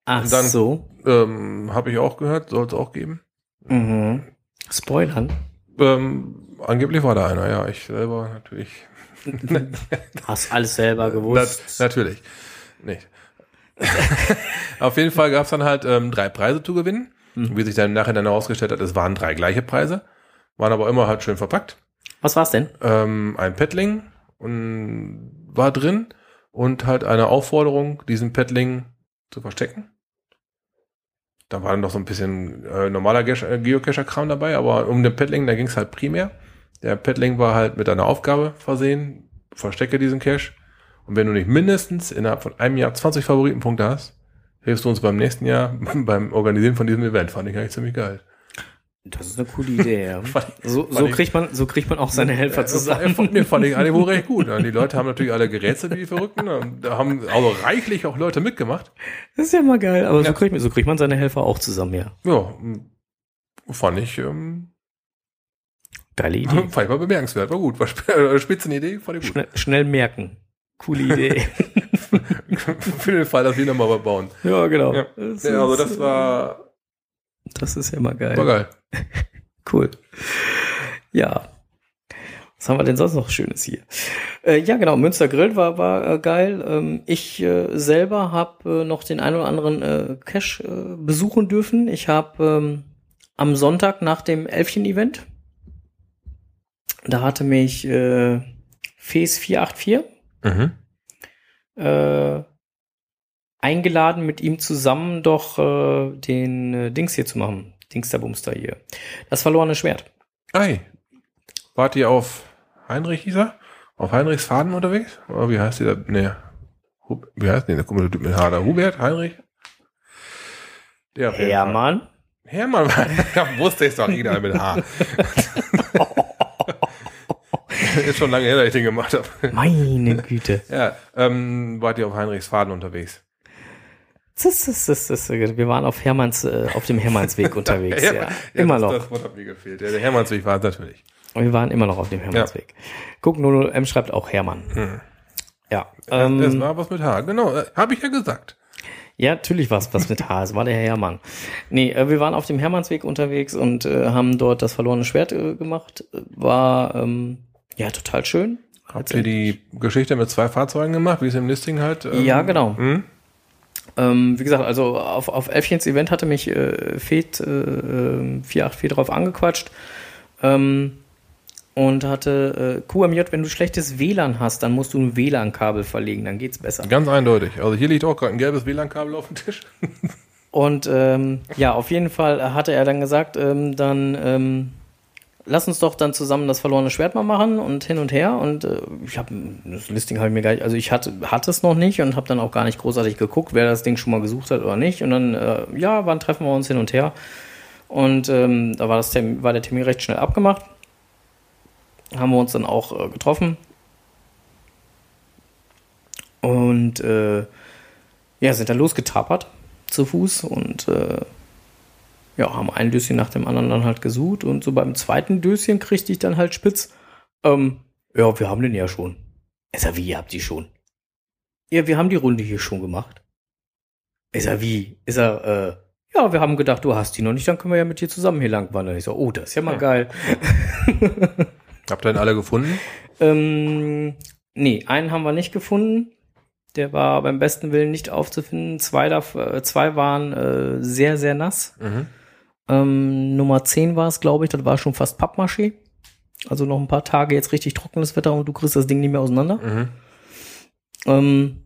Ach Und dann- so. Ähm, Habe ich auch gehört, soll es auch geben. Mhm. Spoilern. Ähm, angeblich war da einer, ja. Ich selber natürlich. *laughs* Hast alles selber gewusst. natürlich. Nicht. Auf jeden Fall gab es dann halt ähm, drei Preise zu gewinnen. Mhm. Wie sich dann nachher dann herausgestellt hat, es waren drei gleiche Preise. Waren aber immer halt schön verpackt. Was war's denn? Ähm, ein Paddling und war drin und halt eine Aufforderung, diesen Paddling zu verstecken. Da war dann noch so ein bisschen äh, normaler äh, Geocacher-Kram dabei, aber um den Paddling, da ging es halt primär. Der Paddling war halt mit einer Aufgabe versehen, verstecke diesen Cache. Und wenn du nicht mindestens innerhalb von einem Jahr 20 Favoritenpunkte hast, hilfst du uns beim nächsten Jahr *laughs* beim Organisieren von diesem Event. Fand ich eigentlich ziemlich geil. Das ist eine coole Idee, ja. *laughs* Fand So, fand so, kriegt man, so kriegt man auch seine Helfer Ja, zusammen. Fand, mir fand ich *laughs* eigentlich wohl recht gut. Die Leute haben natürlich alle gerätselt wie die Verrückten. Da haben also reichlich auch Leute mitgemacht. Das ist ja mal geil, aber Ja. so, kriegt, man- so kriegt man seine Helfer auch zusammen, ja. Ja, fand ich, ähm, Geile Idee. fand ich mal bemerkenswert. War gut. War äh, Spitzenidee, fand ich gut. Schnell, schnell merken. Coole Idee. Für den Fall, dass wir nochmal was bauen. ja, genau. Ja. Das, Ja, also das war, das ist ja mal geil. war geil. *laughs* Cool. Ja. Was haben wir denn sonst noch Schönes hier? Äh, ja, genau, Münster Grill war, war äh, geil. Ähm, ich äh, selber habe äh, noch den einen oder anderen äh, Cache äh, besuchen dürfen. Ich habe ähm, am Sonntag nach dem Elfchen-Event, da hatte mich äh, Fes 484 Mhm. Äh, eingeladen, mit ihm zusammen doch äh, den äh, Dings hier zu machen. Dingsterbumster hier. Das verlorene Schwert. Ei. Wart ihr auf Heinrich, hieß er? Auf Heinrichs Faden unterwegs? Oder wie heißt der? Nee. Hub, wie heißt der? Der komische Typ mit Hader. Hubert? Heinrich? Der. Hermann. Hermann *laughs* ja, wusste ich doch jeder mit H. *laughs* *laughs* Ist schon lange her, dass ich den gemacht habe. Meine *laughs* Güte. Ja, ähm, wart ihr auf Heinrichs Faden unterwegs? Das, das, das, das, wir waren auf Hermanns, äh, auf dem Hermannsweg *laughs* unterwegs, ja. Ja, Immer das, noch. Das Wort hat mir gefehlt. Ja, der Hermannsweg war es natürlich. Wir waren immer noch auf dem Hermannsweg. Guck, 00M schreibt auch Hermann. Hm. Ja. es Ähm, war was mit H, genau, äh, habe ich ja gesagt. ja, natürlich war es was mit H. Es war der Hermann. Nee, äh, wir waren auf dem Hermannsweg unterwegs und äh, haben dort das verlorene Schwert äh, gemacht. War ähm, ja total schön. Habt ihr die Geschichte mit zwei Fahrzeugen gemacht, wie es im Listing halt? ähm, Ja, genau. hm? Ähm, wie gesagt, also auf, auf Elfchens Event hatte mich äh, Fed äh, äh, 484 drauf angequatscht. Ähm, und hatte äh, QMJ, wenn du schlechtes WLAN hast, dann musst du ein WLAN-Kabel verlegen, dann geht's besser. Ganz eindeutig. Also hier liegt auch gerade ein gelbes WLAN-Kabel auf dem Tisch. *laughs* Und ähm, ja, auf jeden Fall hatte er dann gesagt, ähm, dann ähm, lass uns doch dann zusammen das verlorene Schwert mal machen und hin und her. Und äh, ich habe das Listing habe ich mir gar nicht, also ich hatte, hatte es noch nicht und habe dann auch gar nicht großartig geguckt, wer das Ding schon mal gesucht hat oder nicht. Und dann, äh, ja, wann treffen wir uns hin und her? Und ähm, da war, das Termin, war der Termin recht schnell abgemacht. Haben wir uns dann auch äh, getroffen. Und äh, ja, sind dann losgetapert zu Fuß und äh, ja, haben ein Döschen nach dem anderen dann halt gesucht und so beim zweiten Döschen kriegte ich dann halt spitz. Ähm, ja, wir haben den ja schon. Ist er wie, ihr habt die schon? Ja, wir haben die Runde hier schon gemacht. Ist er wie? Ist er, äh, ja, wir haben gedacht, du hast die noch nicht, dann können wir ja mit dir zusammen hier lang wandern. Ich so, oh, das ist ja mal geil. *laughs* Habt ihr denn alle gefunden? Ähm, nee, einen haben wir nicht gefunden. Der war beim besten Willen nicht aufzufinden. Zwei, äh, zwei waren äh, sehr, sehr nass. Mhm. Ähm, Nummer 10 war es, glaube ich. Das war schon fast Pappmaché. Also noch ein paar Tage jetzt richtig trockenes Wetter und du kriegst das Ding nicht mehr auseinander. Mhm. Ähm,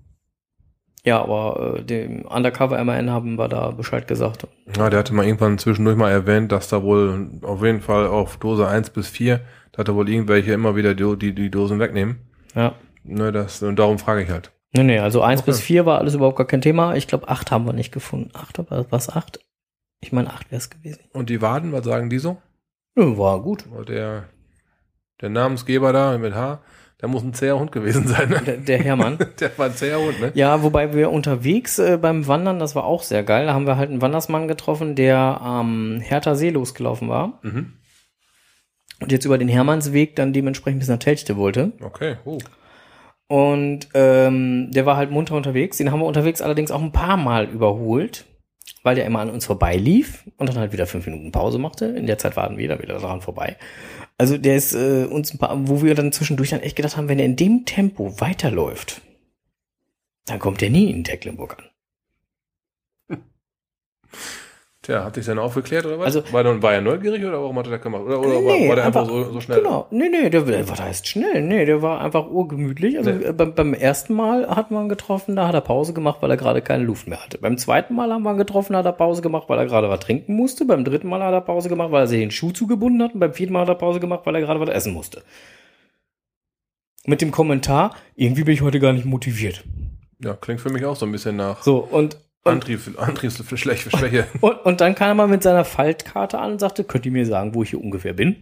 ja, aber äh, dem Undercover MAN haben wir da Bescheid gesagt. Ja, der hatte mal irgendwann zwischendurch mal erwähnt, dass da wohl auf jeden Fall auf Dose 1 bis 4, da hatte wohl irgendwelche immer wieder die, die, die Dosen wegnehmen. Ja. Ne, das, und darum frage ich halt. Nee, nee, also 1 Okay. bis 4 war alles überhaupt gar kein Thema. Ich glaube, 8 haben wir nicht gefunden. 8, war was 8? Ich meine, 8 wäre es gewesen. Und die Waden, was sagen die so? Ja, war gut. Weil Der, der Namensgeber da mit H, der muss ein zäher Hund gewesen sein. Ne? Der, der Hermann. *laughs* Der war ein zäher Hund, ne? Ja, wobei wir unterwegs äh, beim Wandern, das war auch sehr geil, da haben wir halt einen Wandersmann getroffen, der am Hertha See losgelaufen war Mhm. und jetzt über den Hermannsweg dann dementsprechend bis nach Telchte wollte. Okay, oh. Und ähm, der war halt munter unterwegs. Den haben wir unterwegs allerdings auch ein paar Mal überholt, weil der immer an uns vorbeilief und dann halt wieder fünf Minuten Pause machte. In der Zeit waren wir da wieder dran vorbei. Also der ist äh, uns ein paar, wo wir dann zwischendurch dann echt gedacht haben, wenn er in dem Tempo weiterläuft, dann kommt er nie in Tecklenburg an. *laughs* Tja, hat sich dann aufgeklärt oder was? Also- war, dann, war er neugierig oder warum hat er das gemacht? Oder, oder Nee, war, war der einfach, einfach- so, so schnell? Genau, nee, nee, der, der, was heißt schnell? Nee, der war einfach urgemütlich. Also Nee. beim, beim ersten Mal hat man getroffen, da hat er Pause gemacht, weil er gerade keine Luft mehr hatte. Beim zweiten Mal haben wir getroffen, da hat er Pause gemacht, weil er gerade was trinken musste. Beim dritten Mal hat er Pause gemacht, weil er sich den Schuh zugebunden hat. Und beim vierten Mal hat er Pause gemacht, weil er gerade was essen musste. Mit dem Kommentar, irgendwie bin ich heute gar nicht motiviert. Ja, klingt für mich auch so ein bisschen nach So, und, Antrieb, Antriebsschwäche. Schwäche. *laughs* und, und dann kam er mal mit seiner Faltkarte an und sagte, könnt ihr mir sagen, wo ich hier ungefähr bin?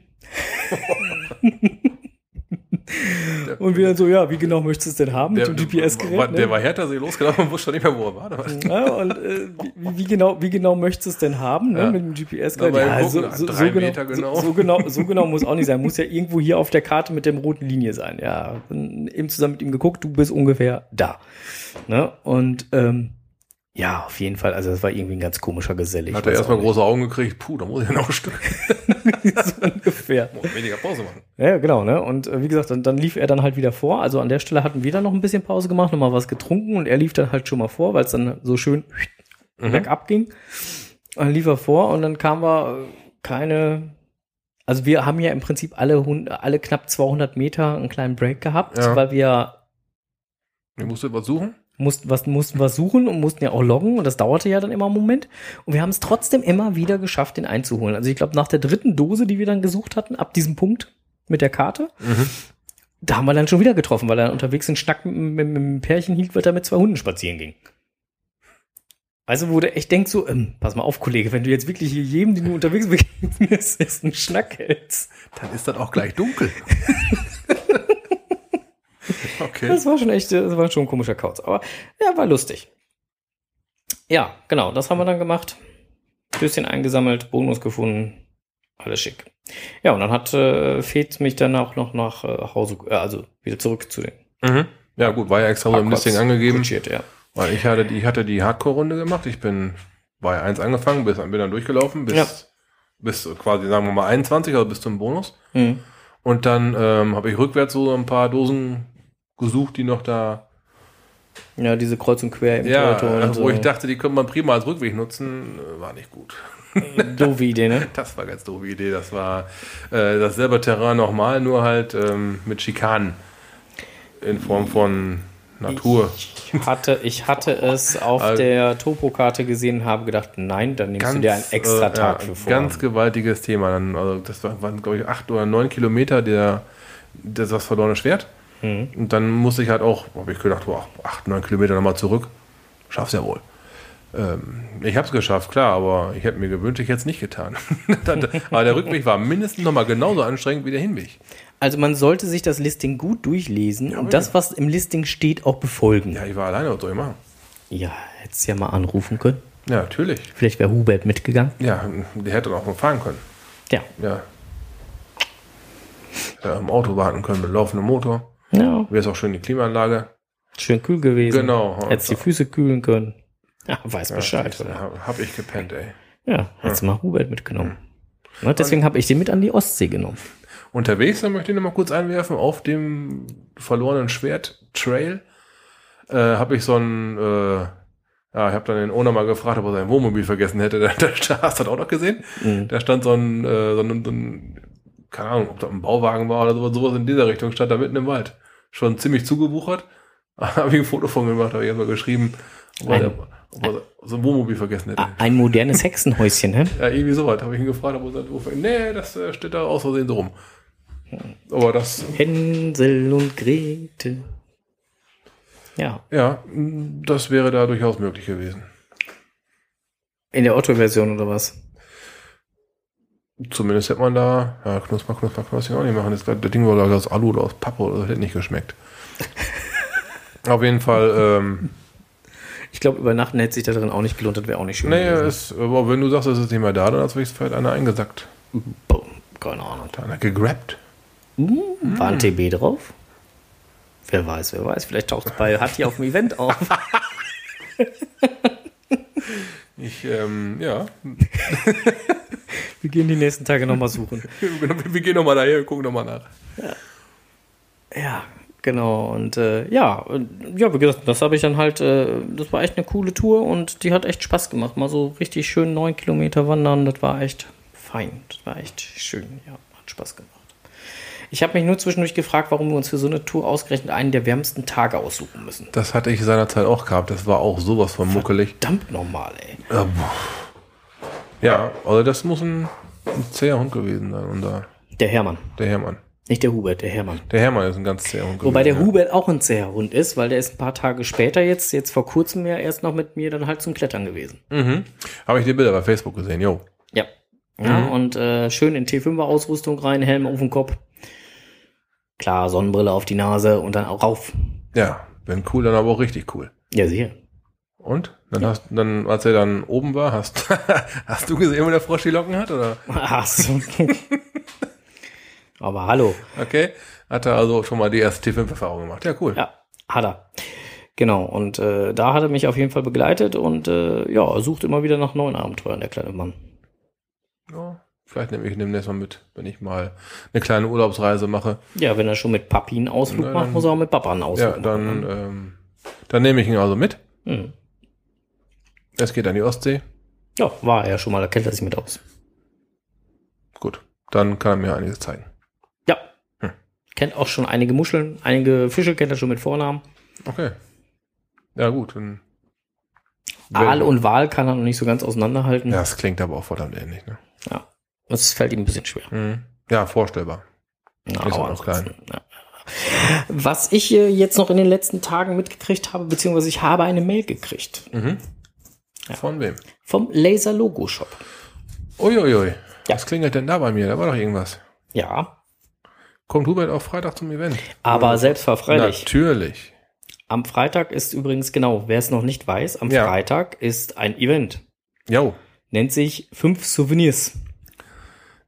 *laughs* Und wir dann so, ja, wie genau möchtest du es denn haben mit dem GPS-Gerät? Der ne? war Hertha See losgelaufen und wusste schon nicht mehr, wo er war. Ja, und äh, wie, wie, genau, wie genau möchtest du es denn haben ne, Ja. mit dem GPS-Gerät? Ja, so, so, so, genau, genau. So, genau, so *laughs* genau muss auch nicht sein. Muss ja irgendwo hier auf der Karte mit der roten Linie sein. Ja, eben zusammen mit ihm geguckt, du bist ungefähr da. Ne? Und ähm, ja, auf jeden Fall, also das war irgendwie ein ganz komischer Geselle. Ich Hat er erstmal große Augen gekriegt. Puh, da muss ich ja noch ein Stück *laughs* *laughs* so ungefähr. muss weniger Pause machen. Ja, genau, ne? Und äh, wie gesagt, dann, dann lief er dann halt wieder vor. Also an der Stelle hatten wir dann noch ein bisschen Pause gemacht, nochmal was getrunken und er lief dann halt schon mal vor, weil es dann so schön Mhm. bergab ging. Und dann lief er vor und dann kamen wir äh, keine. Also wir haben ja im Prinzip alle, alle knapp 200 Meter einen kleinen Break gehabt, Ja. weil wir Ich musste was suchen. Mussten was, mussten was suchen und mussten ja auch loggen und das dauerte ja dann immer einen Moment. Und wir haben es trotzdem immer wieder geschafft, den einzuholen. Also ich glaube, nach der dritten Dose, die wir dann gesucht hatten, ab diesem Punkt mit der Karte, Mhm. da haben wir dann schon wieder getroffen, weil er unterwegs einen Schnack mit, mit, mit einem Pärchen hielt, weil er mit zwei Hunden spazieren ging. Also, du echt denkst so, ähm, pass mal auf, Kollege, wenn du jetzt wirklich hier jedem, den du unterwegs begegnest, *laughs* einen Schnack hältst. Dann ist das auch gleich dunkel. *laughs* *laughs* okay. Das war schon echt, das war schon ein komischer Kauz. Aber ja, war lustig. Ja, genau, das haben wir dann gemacht. Döschen eingesammelt, Bonus gefunden. Alles schick. Ja, und dann hat äh, Fez mich dann auch noch nach äh, Hause, äh, also wieder zurück zu den Mhm. Ja, gut, war ja extra so im Parkplatz Listing angegeben. kutschiert, ja. Weil ich hatte, die- ich hatte die Hardcore-Runde gemacht. Ich bin bei 1 angefangen, bis, bin dann durchgelaufen, bis, Ja. bis quasi, sagen wir mal, 21, also bis zum Bonus. Mhm. Und dann ähm, habe ich rückwärts so ein paar Dosen gesucht, die noch da Ja, diese Kreuz und Quer im Ja, Auto und wo so. ich dachte, die könnte man prima als Rückweg nutzen, äh, war nicht gut. Doofe Idee, ne? *laughs* Das war ganz doofe Idee. Das war äh, dasselbe Terrain nochmal, nur halt ähm, mit Schikanen in Form von Natur. Ich hatte, ich hatte es auf Also- der Topokarte gesehen, habe gedacht, nein, dann nimmst du dir einen extra äh, Tag ja, für vor. Ganz gewaltiges Thema. Dann, also das war- waren, glaube ich, acht oder neun Kilometer der, der das verlorene Schwert. Mhm. Und dann musste ich halt auch, habe ich gedacht, boah, acht, neun Kilometer nochmal zurück. Schaff's ja wohl. Ähm, ich habe es geschafft, klar, aber ich hätte mir gewünscht, ich hätte es nicht getan. *laughs* Aber der Rückweg war mindestens nochmal genauso anstrengend wie der Hinweg. Also man sollte sich das Listing gut durchlesen und das, was im Listing steht, auch befolgen. Ja, ich war alleine, was soll ich machen? Ja, hättest ja mal anrufen können. Ja, natürlich. Vielleicht wäre Hubert mitgegangen. Ja, der hätte auch mal fahren können. Ja. Ja. ja Im Auto warten können mit laufendem Motor. Ja, Wäre es auch schön die Klimaanlage. schön kühl gewesen. Genau. Hättest die Füße kühlen können. Ja, weiß Bescheid. Ja, hab, ich gepennt, ey. Ja, hättest du mal Hubert mitgenommen. Ne, deswegen habe ich den mit an die Ostsee genommen. Unterwegs, dann möchte ich noch mal kurz einwerfen, auf dem verlorenen Schwert-Trail äh, habe ich so ein, äh, ja, ich habe dann den Owner mal gefragt, ob er sein Wohnmobil vergessen hätte. Da, da hast du das auch noch gesehen? Mhm. Da stand so ein, äh, so ein, so ein, keine Ahnung, ob das ein Bauwagen war oder sowas, sowas in dieser Richtung, stand da mitten im Wald. Schon ziemlich zugewuchert. *laughs* habe ich ein Foto von gemacht, habe ich erstmal geschrieben, ob er, ob er so ein Wohnmobil vergessen hätte. Ein modernes Hexenhäuschen, hä? Ja, irgendwie sowas. Habe ich ihn gefragt, ob er sein nee, das äh, steht da aus Versehen so rum. Aber das, Hänsel und Gretel. Ja, ja, das wäre da durchaus möglich gewesen. in der Otto-Version oder was? Zumindest hätte man da, ja, Knusper, Knusper, Knusper auch nicht machen. Das, das Ding war glaube ich, aus Alu oder aus Pappe oder so, hätte nicht geschmeckt. *laughs* Auf jeden Fall, ähm, Ich glaube, übernachten hätte sich da drin auch nicht gelohnt, das wäre auch nicht schön. nee, gewesen. ist, aber wenn du sagst, es ist nicht mehr da, dann hat sich vielleicht einer eingesackt. Boom, keine Ahnung. Hat einer gegrabt. War ein TB drauf? Wer weiß, wer weiß. Vielleicht taucht es bei Hatti auf dem Event auf. *laughs* Ich, ähm, ja, *laughs* Wir gehen die nächsten Tage nochmal suchen. *laughs* wir gehen nochmal daher, wir gucken nochmal nach. Ja, genau. Und äh, ja, ja, wie gesagt, das habe ich dann halt, äh, das war echt eine coole Tour und die hat echt Spaß gemacht. Mal so richtig schön neun Kilometer wandern, das war echt fein. Das war echt schön, ja, hat Spaß gemacht. Ich habe mich nur zwischendurch gefragt, warum wir uns für so eine Tour ausgerechnet einen der wärmsten Tage aussuchen müssen. Das hatte ich seinerzeit auch gehabt. Das war auch sowas von muckelig. Verdammt normal, ey. Ja, boah. ja, also das muss ein, ein zäher Hund gewesen sein, unser, Der Hermann. der Hermann. Nicht der Hubert, der Hermann. Der Hermann ist ein ganz zäher Hund Wobei der gewesen. Hubert auch ein zäher Hund ist, weil der ist ein paar Tage später jetzt, jetzt vor kurzem ja erst noch mit mir dann halt zum Klettern gewesen. ja. mhm. Habe ich die Bilder bei Facebook gesehen, jo. Ja. Ja, und äh, schön in T5er Ausrüstung rein, Helm auf den Kopf. Klar, Sonnenbrille auf die Nase und dann auch rauf. Ja, wenn cool, dann aber auch richtig cool. Ja, sicher. Und? Dann hast dann, als er dann oben war, hast, *laughs* hast du gesehen, wo der Frosch die Locken hat, oder? *laughs* Ach so. Aber hallo. Okay. Hat er also schon mal die erste T5-Erfahrung gemacht. Ja, cool. Ja, hat er. Genau, und äh, da hat er mich auf jeden Fall begleitet und äh, ja, sucht immer wieder nach neuen Abenteuern, der kleine Mann. Vielleicht nehme ich demnächst mal mit, wenn ich mal eine kleine Urlaubsreise mache. Ja, wenn er schon mit Papi einen Ausflug Na, macht, dann- muss er auch mit Papa einen Ausflug Ja, dann, machen. ähm, dann nehme ich ihn also mit. Hm. Es geht an die Ostsee. Ja, war er ja schon mal, da kennt er sich mit aus. Gut. Dann kann er mir einiges zeigen. Ja. Hm. Kennt auch schon einige Muscheln, einige Fische kennt er schon mit Vornamen. Okay. Ja, gut. Dann Aal und Wal kann er noch nicht so ganz auseinanderhalten. Ja, das klingt aber auch verdammt ähnlich, ne? Ja. Das fällt ihm ein bisschen schwer. Mhm. Ja, vorstellbar. Ja, Ist auch noch klein. ja. Was ich jetzt noch in den letzten Tagen mitgekriegt habe, beziehungsweise ich habe eine Mail gekriegt Mhm. Von wem? vom Laser Logo Shop. Uiuiui. Ja. Was klingelt denn da bei mir? Da war doch irgendwas. Ja, Kommt Hubert auch Freitag zum Event? aber selbstverfreilich. Natürlich. Am Freitag ist übrigens, genau, wer es noch nicht weiß, am Ja. Freitag ist ein Event. Jo. Nennt sich fünf Souvenirs.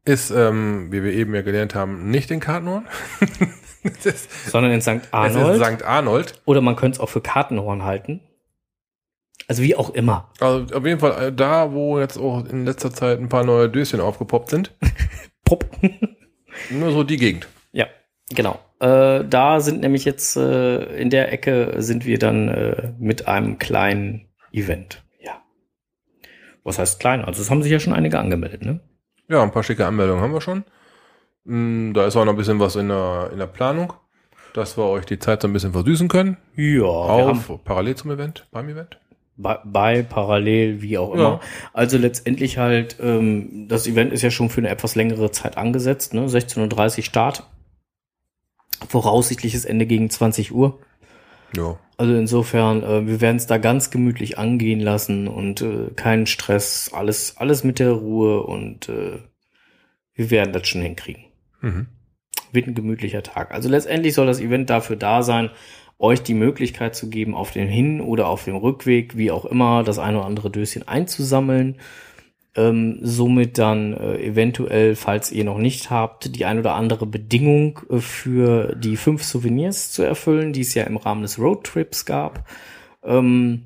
Ist, ähm, wie wir eben ja gelernt haben, nicht in Kartenhorn. *laughs* ist, Sondern in St. Arnold. St. Arnold. Oder man könnte es auch für Kartenhorn halten. Also wie auch immer. Also auf jeden Fall äh, da, wo jetzt auch in letzter Zeit ein paar neue Döschen aufgepoppt sind. *laughs* Pop. *laughs* Nur so die Gegend. ja, genau. Äh, da sind nämlich jetzt äh, in der Ecke sind wir dann äh, mit einem kleinen Event. Ja. Was heißt klein? Also es haben sich ja schon einige angemeldet, ne? Ja, ein paar schicke Anmeldungen haben wir schon. Mm, Da ist auch noch ein bisschen was in der, in der Planung, dass wir euch die Zeit so ein bisschen versüßen können. Ja, Auf, parallel zum Event, beim Event. bei, bei parallel, wie auch immer. Ja. Also letztendlich halt, ähm, das Event ist ja schon für eine etwas längere Zeit angesetzt, ne? 16.30 Uhr Start. Voraussichtliches Ende gegen 20 Uhr. Ja. Also insofern, äh, wir werden es da ganz gemütlich angehen lassen und äh, keinen Stress, alles, alles mit der Ruhe und äh, wir werden das schon hinkriegen. Mhm. Wird ein gemütlicher Tag. Also letztendlich soll das Event dafür da sein, euch die Möglichkeit zu geben, auf dem Hin- oder auf dem Rückweg, wie auch immer, das eine oder andere Döschen einzusammeln. Ähm, somit dann äh, eventuell, falls ihr noch nicht habt, die ein oder andere Bedingung äh, für die fünf Souvenirs zu erfüllen, die es ja im Rahmen des Roadtrips gab. Ähm,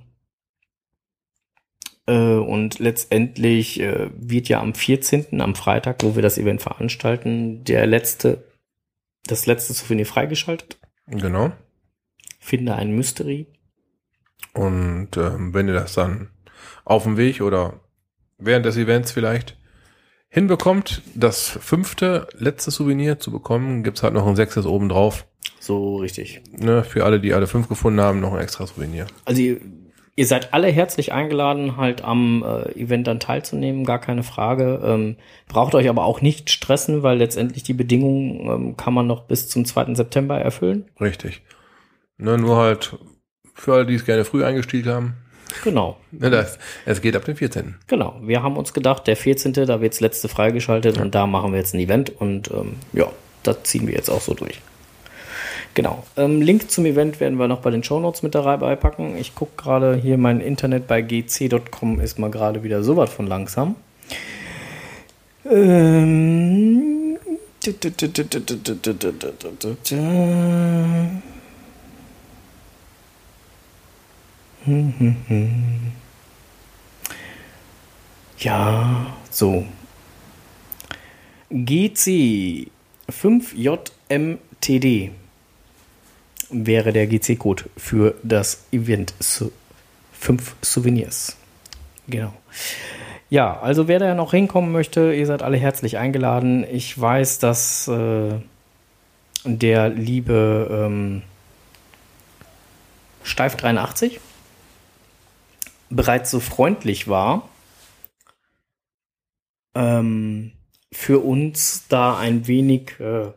äh, und letztendlich äh, wird ja am 14., am Freitag, wo wir das Event veranstalten, der letzte, das letzte Souvenir freigeschaltet. Genau. Finde ein Mystery. Und ähm, wenn ihr das dann auf dem Weg oder während des Events vielleicht hinbekommt, das fünfte, letzte Souvenir zu bekommen, gibt's halt noch ein sechstes oben drauf. So richtig. Ne, für alle, die alle fünf gefunden haben, noch ein extra Souvenir. Also ihr, ihr seid alle herzlich eingeladen, halt am äh, Event dann teilzunehmen, gar keine Frage. Ähm, braucht euch aber auch nicht stressen, weil letztendlich die Bedingungen ähm, kann man noch bis zum 2. September erfüllen. Richtig. Ne, nur halt für alle, die es gerne früh eingestiegen haben. Genau. Ne, das, es geht ab dem 14. Genau. Wir haben uns gedacht, der 14. da wird's letzte freigeschaltet und da machen wir jetzt ein Event und ähm, ja, das ziehen wir jetzt auch so durch. Genau. Ähm, Link zum Event werden wir noch bei den Shownotes mit dabei packen. Ich gucke gerade hier mein Internet bei gc.com ist mal gerade wieder so was von langsam. Ähm. Ja, so. GC 5JMTD wäre der GC-Code für das Event 5 Souvenirs. Genau. Ja, also wer da noch hinkommen möchte, ihr seid alle herzlich eingeladen. Ich weiß, dass äh, der liebe ähm, Steif 83 bereits so freundlich war, ähm, für uns da ein wenig äh,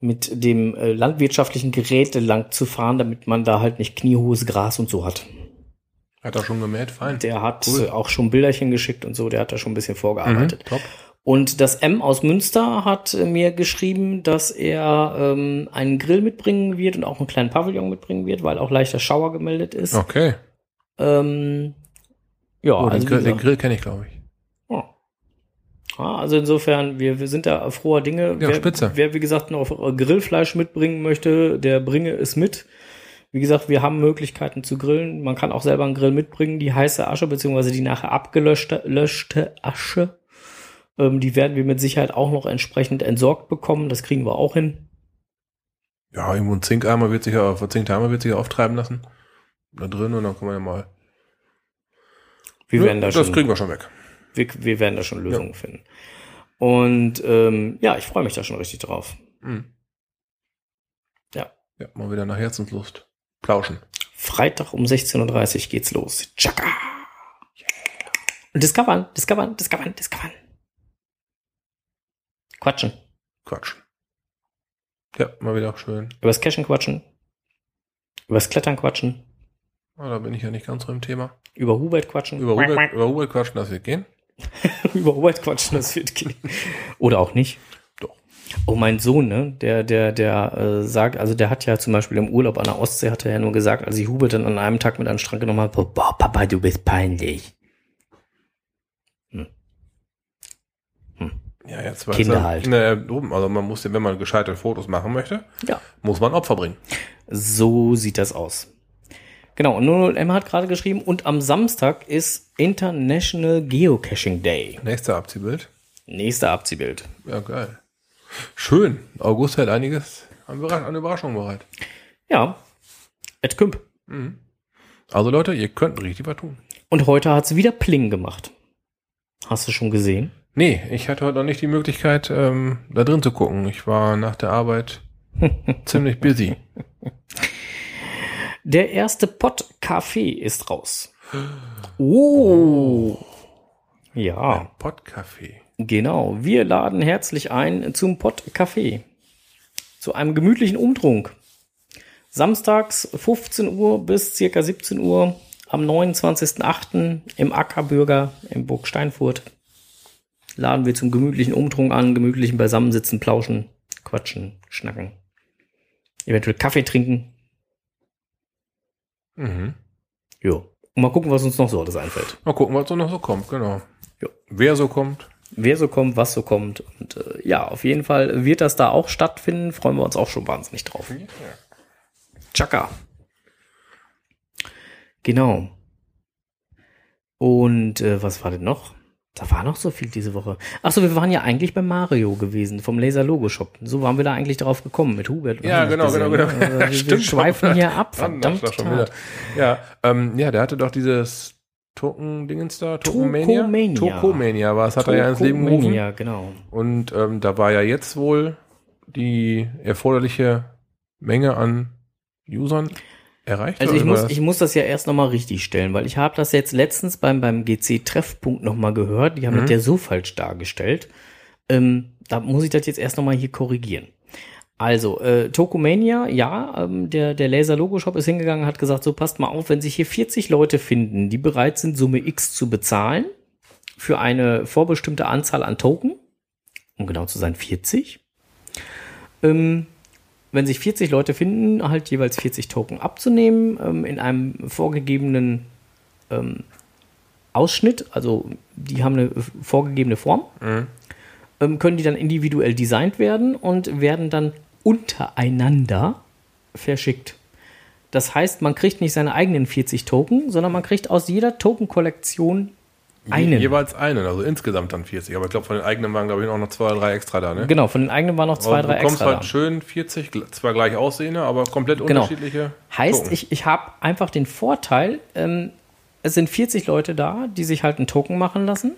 mit dem äh, landwirtschaftlichen Gerät lang zu fahren, damit man da halt nicht kniehohes Gras und so hat. Hat er schon gemäht? Fein. Der hat Cool. äh, auch schon Bilderchen geschickt und so, der hat da schon ein bisschen vorgearbeitet. Mhm, top. Und das M aus Münster hat äh, mir geschrieben, dass er ähm, einen Grill mitbringen wird und auch einen kleinen Pavillon mitbringen wird, weil auch leichter Schauer gemeldet ist. Okay. Ähm, ja, Oh, den, also, Grill, den gesagt, Grill kenne ich, glaube ich. ja. Ja, also insofern, wir, wir sind da froher Dinge. Ja, wer, spitze. wer, wie gesagt, noch Grillfleisch mitbringen möchte, der bringe es mit. Wie gesagt, wir haben Möglichkeiten zu grillen. Man kann auch selber einen Grill mitbringen. Die heiße Asche, beziehungsweise die nachher abgelöschte löschte Asche, ähm, die werden wir mit Sicherheit auch noch entsprechend entsorgt bekommen. Das kriegen wir auch hin. Ja, irgendwo ein Zinkeimer wird sich ja, Zinkeimer wird sich ja auftreiben lassen. Da drin und dann kann man ja mal. Wir Ja, werden da das schon, kriegen wir schon weg. wir, wir werden da schon Lösungen finden. Und ähm, ja, ich freue mich da schon richtig drauf. Mhm. Ja. Ja, mal wieder nach Herzenslust. Plauschen. Freitag um 16.30 Uhr geht's los. Tschakka! Und discovern, discovern, discovern, discovern. Quatschen. Quatsch. Ja, mal wieder schön. Übers Cashen quatschen. Übers Klettern quatschen. Ah, da bin ich ja nicht ganz so im Thema. Über Hubert quatschen. Über Hubert, über Hubert quatschen, das wird gehen. *laughs* über Hubert quatschen, das wird gehen. Oder auch nicht. Doch. Oh, mein Sohn, ne, der, der, der äh, sagt, also der hat ja zum Beispiel im Urlaub an der Ostsee, hat er ja nur gesagt, als ich Hubert dann an einem Tag mit an den Strand genommen habe, boah, Papa, du bist peinlich. Ja, jetzt weiß Kinder er- halt. Ne, oben, also man muss, ja, wenn man gescheite Fotos machen möchte, Ja. muss man Opfer bringen. So sieht das aus. Genau, und 00M hat gerade geschrieben, und am Samstag ist International Geocaching Day. Nächster Abziehbild. Nächster Abziehbild. Ja, geil. Schön. August hat einiges eine Überraschung, eine Überraschung bereit. Ja, Ed Kümp. Also Leute, ihr könnt richtig was tun. Und heute hat sie wieder Pling gemacht. Hast du schon gesehen? Nee, ich hatte heute noch nicht die Möglichkeit, ähm, da drin zu gucken. Ich war nach der Arbeit *laughs* ziemlich busy. *laughs* Der erste Pott Kaffee ist raus. Oh. Ja, Pottcafé. genau. Wir laden herzlich ein zum Pott Kaffee. Zu einem gemütlichen Umtrunk. Samstags 15 Uhr bis circa 17 Uhr am 29.08. im Ackerbürger in Burg Steinfurt laden wir zum gemütlichen Umtrunk an, gemütlichen Beisammensitzen, plauschen, quatschen, schnacken. Eventuell Kaffee trinken. Mhm. Jo. Und mal gucken, was uns noch so alles einfällt. Mal gucken, was so noch so kommt, genau. Ja. Wer so kommt. Wer so kommt, was so kommt. Und äh, ja, auf jeden Fall wird das da auch stattfinden. Freuen wir uns auch schon wahnsinnig drauf. Chaka. Genau. Und äh, was war denn noch? Da war noch so viel diese Woche. Achso, wir waren ja eigentlich bei Mario gewesen, vom Laser Logo Shop. So waren wir da eigentlich drauf gekommen mit Hubert. Ja, genau, genau, genau. Also, wir, *laughs* Stimmt. schweifen hier ab, verdammt. Ja, ähm, ja, der hatte doch dieses Token-Dingens da. Tokomania. Tokomania war es, hat er ja ins Leben gerufen. Genau. Und ähm, da war ja jetzt wohl die erforderliche Menge an Usern erreicht. Also ich muss, das? ich muss das ja erst nochmal richtig stellen, weil ich habe das jetzt letztens beim, beim GC-Treffpunkt nochmal gehört. Die haben Mhm. das ja so falsch dargestellt. Ähm, da muss ich das jetzt erst nochmal hier korrigieren. Also, äh, Tokomania, ja, ähm, der, der Laser-Logo-Shop ist hingegangen, hat gesagt, so passt mal auf, wenn sich hier 40 Leute finden, die bereit sind, Summe X zu bezahlen für eine vorbestimmte Anzahl an Token, um genau zu sein 40, ähm, wenn sich 40 Leute finden, halt jeweils 40 Token abzunehmen, ähm, in einem vorgegebenen ähm, Ausschnitt, also die haben eine vorgegebene Form, ähm, können die dann individuell designt werden und werden dann untereinander verschickt. Das heißt, man kriegt nicht seine eigenen 40 Token, sondern man kriegt aus jeder Token-Kollektion einen. Je, jeweils einen, also insgesamt dann 40. Aber ich glaube, von den eigenen waren, glaube ich, auch noch zwei oder drei extra da, ne? Genau, von den eigenen waren noch zwei, Aber drei du bekommst extra. halt da. schön 40, gl- zwar gleich aussehende, aber komplett Genau. unterschiedliche. Heißt, Token. ich, ich habe einfach den Vorteil, ähm, es sind 40 Leute da, die sich halt einen Token machen lassen,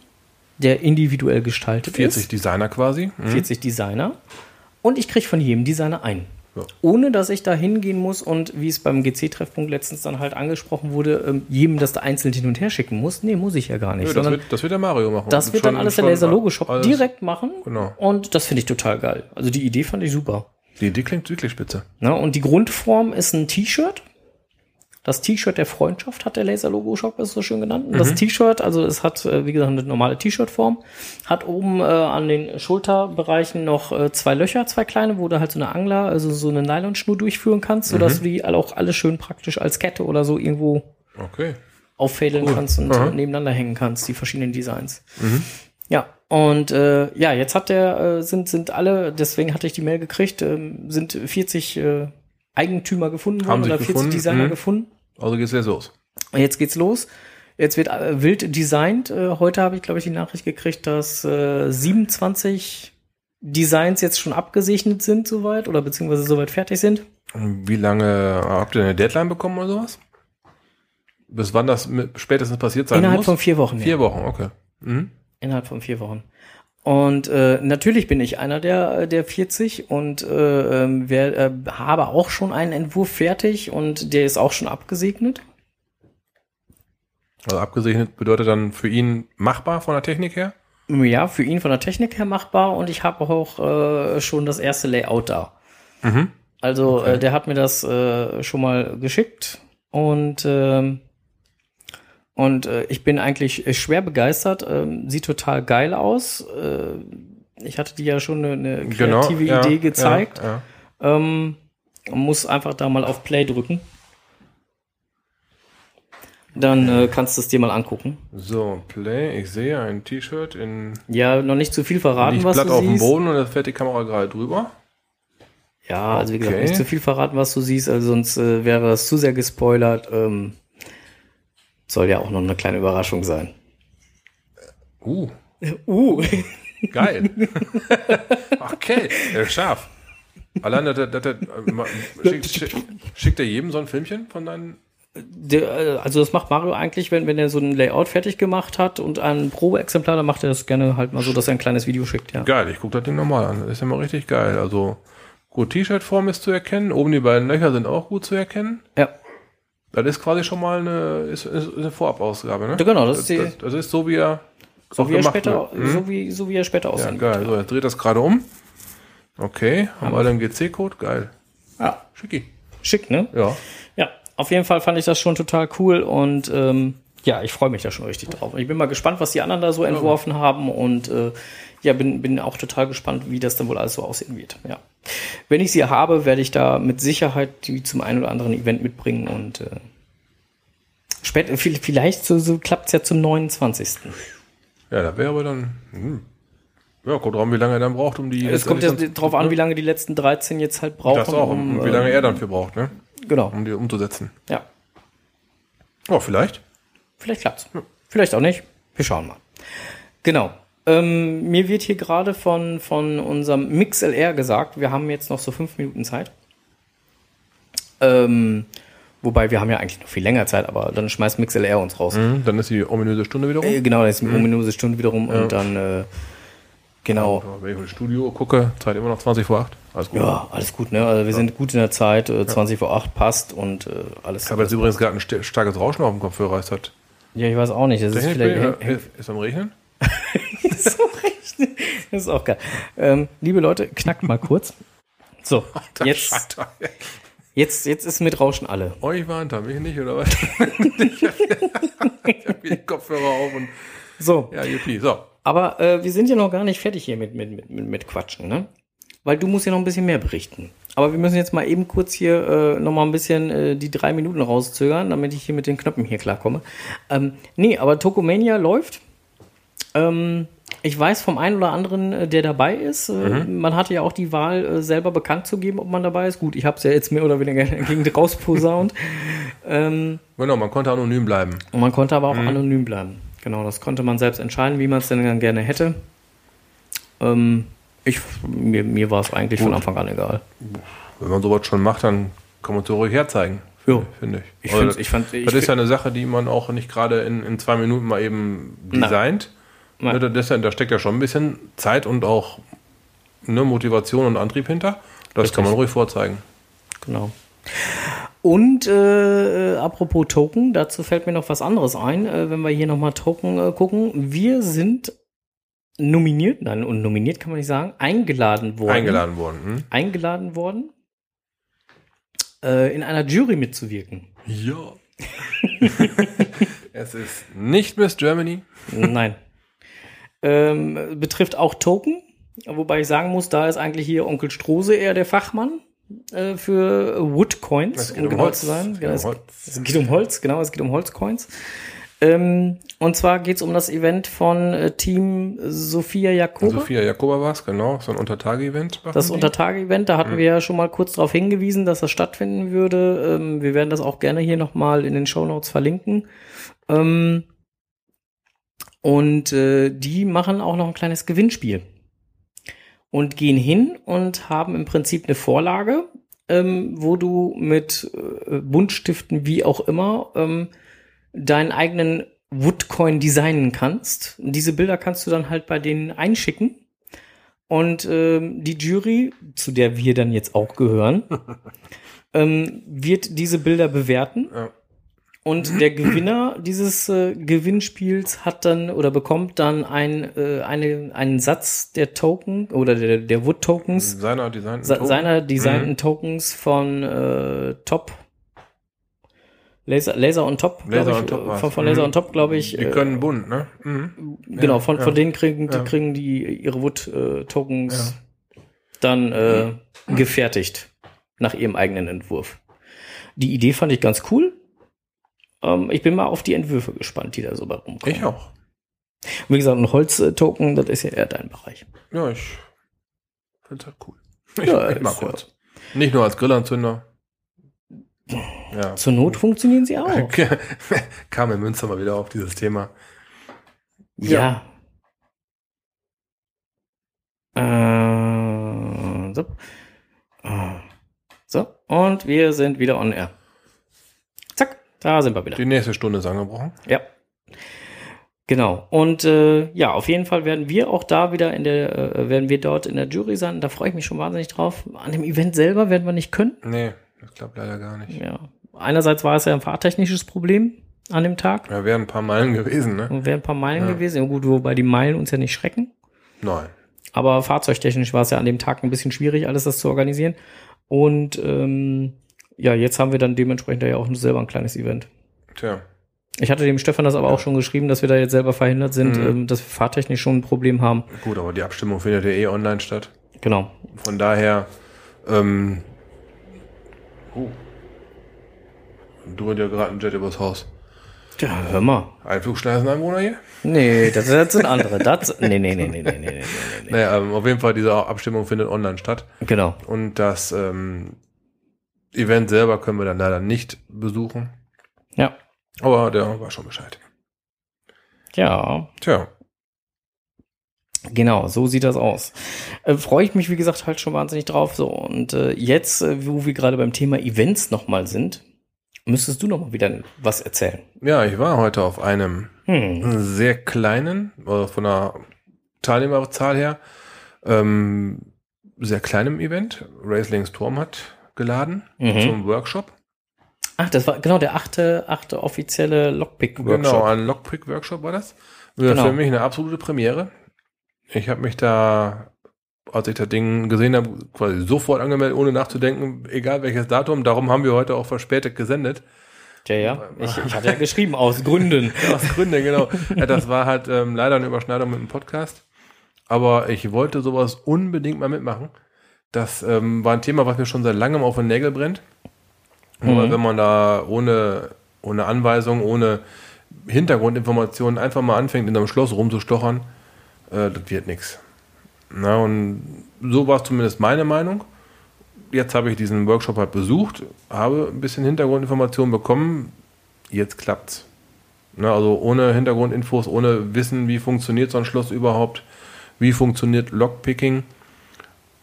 der individuell gestaltet 40 ist. Designer quasi. Mhm. 40 Designer. Und ich kriege von jedem Designer einen. Ja. Ohne dass ich da hingehen muss und wie es beim GC-Treffpunkt letztens dann halt angesprochen wurde, ähm, jedem das da einzeln hin und her schicken muss. Nee, muss ich ja gar nicht. Nö, das, wird, das wird der Mario machen. das wird dann alles der schon Laser-Logo-Shop alles- direkt machen. Genau. Und das finde ich total geil. Also die Idee fand ich super. Die Idee klingt wirklich spitze. Ne? Und die Grundform ist ein T-Shirt. Das T-Shirt der Freundschaft hat der Laser-Logo-Shop, ist so schön genannt. Und Das T-Shirt, also es hat, äh, wie gesagt, eine normale T-Shirt-Form, hat oben äh, an den Schulterbereichen noch äh, zwei Löcher, zwei kleine, wo du halt so eine Angler, also so eine Nylonschnur durchführen kannst, sodass du die auch alle schön praktisch als Kette oder so irgendwo Okay. auffädeln kannst und äh, nebeneinander hängen kannst, die verschiedenen Designs. Ja, und äh, ja, jetzt hat der, äh, sind, sind alle, deswegen hatte ich die Mail gekriegt, ähm, sind 40 äh, Eigentümer gefunden Haben worden oder 40 gefunden, Designer mhm. gefunden. Also geht's jetzt los. Jetzt geht's los. Jetzt wird äh, wild designt. Äh, heute habe ich, glaube ich, die Nachricht gekriegt, dass äh, 27 Designs jetzt schon abgesegnet sind soweit oder beziehungsweise soweit fertig sind. Wie lange habt ihr eine Deadline bekommen oder sowas? Bis wann das spätestens passiert sein Innerhalb muss? von vier Wochen. ja. Vier Wochen, okay. Mhm. Innerhalb von vier Wochen. Und äh, natürlich bin ich einer der, der 40 und äh, ähm, wer, äh, habe auch schon einen Entwurf fertig und der ist auch schon abgesegnet. Also abgesegnet bedeutet dann für ihn machbar von der Technik her? Ja, für ihn von der Technik her machbar und ich habe auch äh, schon das erste Layout da. Mhm. Also äh, der hat mir das äh, schon mal geschickt und ähm, und äh, ich bin eigentlich äh, schwer begeistert. Ähm, sieht total geil aus. Äh, ich hatte dir ja schon eine, eine kreative Genau, ja, Idee gezeigt. Ja, ja. Ähm, muss einfach da mal auf Play drücken. Dann äh, kannst du es dir mal angucken. So, Play, ich sehe ein T-Shirt in Ja, noch nicht zu viel verraten, was platt du auf dem siehst. Boden und da fährt die Kamera gerade drüber. Ja, also wie gesagt, Okay. nicht zu viel verraten, was du siehst, also sonst äh, wäre das zu sehr gespoilert. Ähm, soll ja auch noch eine kleine Überraschung sein. Uh, *laughs* Uh. geil. *laughs* okay, äh, scharf. Allein, dass er, dass er, äh, schickt, schickt, schickt er jedem so ein Filmchen von deinen. Äh, also das macht Mario eigentlich, wenn, wenn er so ein Layout fertig gemacht hat und ein Probeexemplar, dann macht er das gerne halt mal so, dass er ein kleines Video schickt, ja. Geil, ich gucke das Ding nochmal an. Das ist ja mal richtig geil. Also, gut, T-Shirt-Form ist zu erkennen. Oben die beiden Löcher sind auch gut zu erkennen. Ja, Das ist quasi schon mal eine, ist, ist eine Vorabausgabe, ne? Ja, genau, das ist die- das, das ist so, wie er so wie, er später. Mhm. so, wie, so wie er später Ja, aussehen geil. So, jetzt dreht das gerade um. Okay, haben wir alle einen GC-Code? Geil. Ja, Schicki. schick, ne? Ja. Ja, auf jeden Fall fand ich das schon total cool und ähm, ja, ich freue mich da schon richtig drauf. Ich bin mal gespannt, was die anderen da so entworfen haben und äh, ja, bin, bin auch total gespannt, wie das dann wohl alles so aussehen wird. Ja. Wenn ich sie habe, werde ich da mit Sicherheit die zum einen oder anderen Event mitbringen und äh, spät, viel- vielleicht so, so klappt es ja zum 29. Ja, da wäre aber dann. Hm. Ja, kommt drauf, an, wie lange er dann braucht, um die. Es kommt ja drauf an, wie lange die letzten 13 jetzt halt brauchen. Das auch, um, und wie lange er dann für braucht, ne? Genau, Um die umzusetzen. ja. Oh, vielleicht. Vielleicht klappt's. Vielleicht auch nicht. Wir schauen mal. Genau. Ähm, mir wird hier gerade von, von unserem MixLR gesagt, wir haben jetzt noch so fünf Minuten Zeit. Ähm, wobei wir haben ja eigentlich noch viel länger Zeit, aber dann schmeißt MixLR uns raus. Mhm, dann ist die ominöse Stunde wieder rum. Äh, genau, dann ist eine ominöse Stunde wiederum und dann äh, genau. Ja, Wenn ich ins Studio gucke, Zeit immer noch 20 vor 8. Alles gut. Ja, alles gut, ne? Also wir sind gut in der Zeit, äh, 20 vor 8 passt und äh, alles. Ich habe jetzt übrigens gerade ein st- starkes Rauschen auf dem Kopfhörer. Ist das Ja, ich weiß auch nicht. Das ist vielleicht. Äh, ist am Regnen? *laughs* *laughs* Das ist auch geil. Ähm, liebe Leute, knackt mal kurz. So, *laughs* jetzt, Scheiter. jetzt, jetzt ist mit Rauschen alle. Euch warnt er, mich nicht, oder was? *laughs* ich habe den Kopfhörer auf und. So, Ja, Juppie. So. aber äh, wir sind ja noch gar nicht fertig hier mit, mit, mit, mit, Quatschen, ne? Weil du musst ja noch ein bisschen mehr berichten. Aber wir müssen jetzt mal eben kurz hier äh, noch mal ein bisschen äh, die drei Minuten rauszögern, damit ich hier mit den Knöpfen hier klarkomme. Ähm, nee, aber Tokomania läuft. Ähm, ich weiß vom einen oder anderen, äh, der dabei ist. Äh, Man hatte ja auch die Wahl, äh, selber bekannt zu geben, ob man dabei ist. Gut, ich habe es ja jetzt mehr oder weniger *laughs* gegen rausposaunt. ähm, Genau, man konnte anonym bleiben. und man konnte aber auch anonym bleiben. Genau, das konnte man selbst entscheiden, wie man es denn dann gerne hätte. Ähm, ich, mir, mir war es eigentlich von Gut. Anfang an egal. Wenn man sowas schon macht, dann kann man es so ruhig herzeigen. Ja. Finde ich. Ich Also das- ich fand- ich das ist ja eine Sache, die man auch nicht gerade in, in zwei Minuten mal eben designt. Ne, das, da steckt ja schon ein bisschen Zeit und auch ne, Motivation und Antrieb hinter. Das Richtig. kann man ruhig vorzeigen. Genau. Und äh, äh, apropos Token, dazu fällt mir noch was anderes ein, äh, wenn wir hier nochmal Token äh, gucken. Wir sind nominiert, nein, und nominiert kann man nicht sagen, eingeladen worden. Eingeladen worden. Hm? Eingeladen worden, äh, in einer Jury mitzuwirken. Ja. *laughs* es ist nicht Miss Germany. Nein. Ähm, betrifft auch Token, wobei ich sagen muss, da ist eigentlich hier Onkel Strose eher der Fachmann äh, für Woodcoins, um genau Holz. zu sein. Es geht Genau, um es, Holz. es geht um Holz, genau, es geht um Holzcoins. Ähm, und zwar geht es um das Event von äh, Team Sophia Jakoba. Sophia Jakoba war es, genau. So ein Untertage-Event. Das. Untertage-Event, da hatten wir ja schon mal kurz darauf hingewiesen, dass das stattfinden würde. Ähm, wir werden das auch gerne hier nochmal in den Shownotes verlinken. Ähm, und äh, die machen auch noch ein kleines Gewinnspiel. Und gehen hin und haben im Prinzip eine Vorlage, ähm, wo du mit äh, Buntstiften, wie auch immer, ähm, deinen eigenen Woodcoin designen kannst. Und diese Bilder kannst du dann halt bei denen einschicken. Und ähm, die Jury, zu der wir dann jetzt auch gehören, *laughs* ähm, wird diese Bilder bewerten. Ja. Und der Gewinner dieses äh, Gewinnspiels hat dann oder bekommt dann ein, äh, eine, einen Satz der Token oder der, der Wood-Tokens, Seiner Design. se- seiner designten Mhm. Tokens von äh, Top. Laser, Laser und Top, Laser on ich, Top äh, von, von Laser Mhm. und Top, glaube ich. Die äh, können bunt, ne? Mhm. Genau, von, ja. von denen kriegen, die Ja. kriegen die ihre Wood-Tokens dann äh, gefertigt nach ihrem eigenen Entwurf. Die Idee fand ich ganz cool. Ähm, ich bin mal auf die Entwürfe gespannt, die da so bei rumkommen. Ich auch. Wie gesagt, ein Holz-Token, das ist ja eher dein Bereich. Ja, ich finde halt cool. *laughs* Ich, Ja, ich mag ist ja-. Nicht nur als Grillanzünder. Ja. Zur Not funktionieren sie auch. *laughs* Kam in Münster mal wieder auf dieses Thema. Ja. Äh, so. So, und wir sind wieder on air. Da sind wir wieder. Die nächste Stunde ist angebrochen. Ja. Genau. Und äh, ja, auf jeden Fall werden wir auch da wieder in der, äh, werden wir dort in der Jury sein. Da freue ich mich schon wahnsinnig drauf. An dem Event selber werden wir nicht können. Nee, das klappt leider gar nicht. Ja. Einerseits war es ja ein fahrtechnisches Problem an dem Tag. Ja, wären ein paar Meilen gewesen, ne? Und wären ein paar Meilen Ja. gewesen. Ja, gut, wobei die Meilen uns ja nicht schrecken. Nein. Aber fahrzeugtechnisch war es ja an dem Tag ein bisschen schwierig, alles das zu organisieren. Und ähm, ja, jetzt haben wir dann dementsprechend ja auch selber ein kleines Event. Tja. Ich hatte dem Stefan das aber auch schon geschrieben, dass wir da jetzt selber verhindert sind, Mhm. ähm, dass wir fahrtechnisch schon ein Problem haben. Gut, aber die Abstimmung findet ja eh online statt. Genau. Von daher, ähm, oh. Du ja gerade ein Jet übers Haus. Ja, hör mal. Einflugschneiseneinwohner hier? Nee, das, das sind andere. Das, nee, nee, nee, nee, nee, nee, nee, nee, nee. Naja, ähm, auf jeden Fall, diese Abstimmung findet online statt. Genau. Und das ähm, Event selber können wir dann leider nicht besuchen. Ja. Aber der war schon Bescheid. Ja, Tja, genau, so sieht das aus. Äh, Freue ich mich, wie gesagt, halt schon wahnsinnig drauf. So, und äh, jetzt, äh, wo wir gerade beim Thema Events nochmal sind, müsstest du nochmal wieder was erzählen. ja, ich war heute auf einem Hm. sehr kleinen, äh, von der Teilnehmerzahl her, ähm, sehr kleinem Event. Raisling Storm hat geladen Mhm. zum Workshop. Ach, das war genau der achte, achte offizielle Lockpick-Workshop. Genau, ein Lockpick-Workshop war das. Äh, Genau. Für mich eine absolute Premiere. Ich habe mich da, als ich das Ding gesehen habe, quasi sofort angemeldet, ohne nachzudenken, egal welches Datum. Darum haben wir heute auch verspätet gesendet. Ja, ja. Ich, ich hatte ja geschrieben, aus Gründen. *laughs* Aus Gründen, genau. Ja, das war halt ähm, leider eine Überschneidung mit dem Podcast. Aber ich wollte sowas unbedingt mal mitmachen. Das ähm, war ein Thema, was mir schon seit langem auf den Nägel brennt. Aber Mhm. wenn man da ohne, ohne Anweisung, ohne Hintergrundinformationen einfach mal anfängt, in einem Schloss rumzustochern, äh, das wird nichts. Na, und so war es zumindest meine Meinung. Jetzt habe ich diesen Workshop halt besucht, habe ein bisschen Hintergrundinformationen bekommen. Jetzt klappt's. Na, also ohne Hintergrundinfos, ohne Wissen, wie funktioniert so ein Schloss überhaupt, wie funktioniert Lockpicking,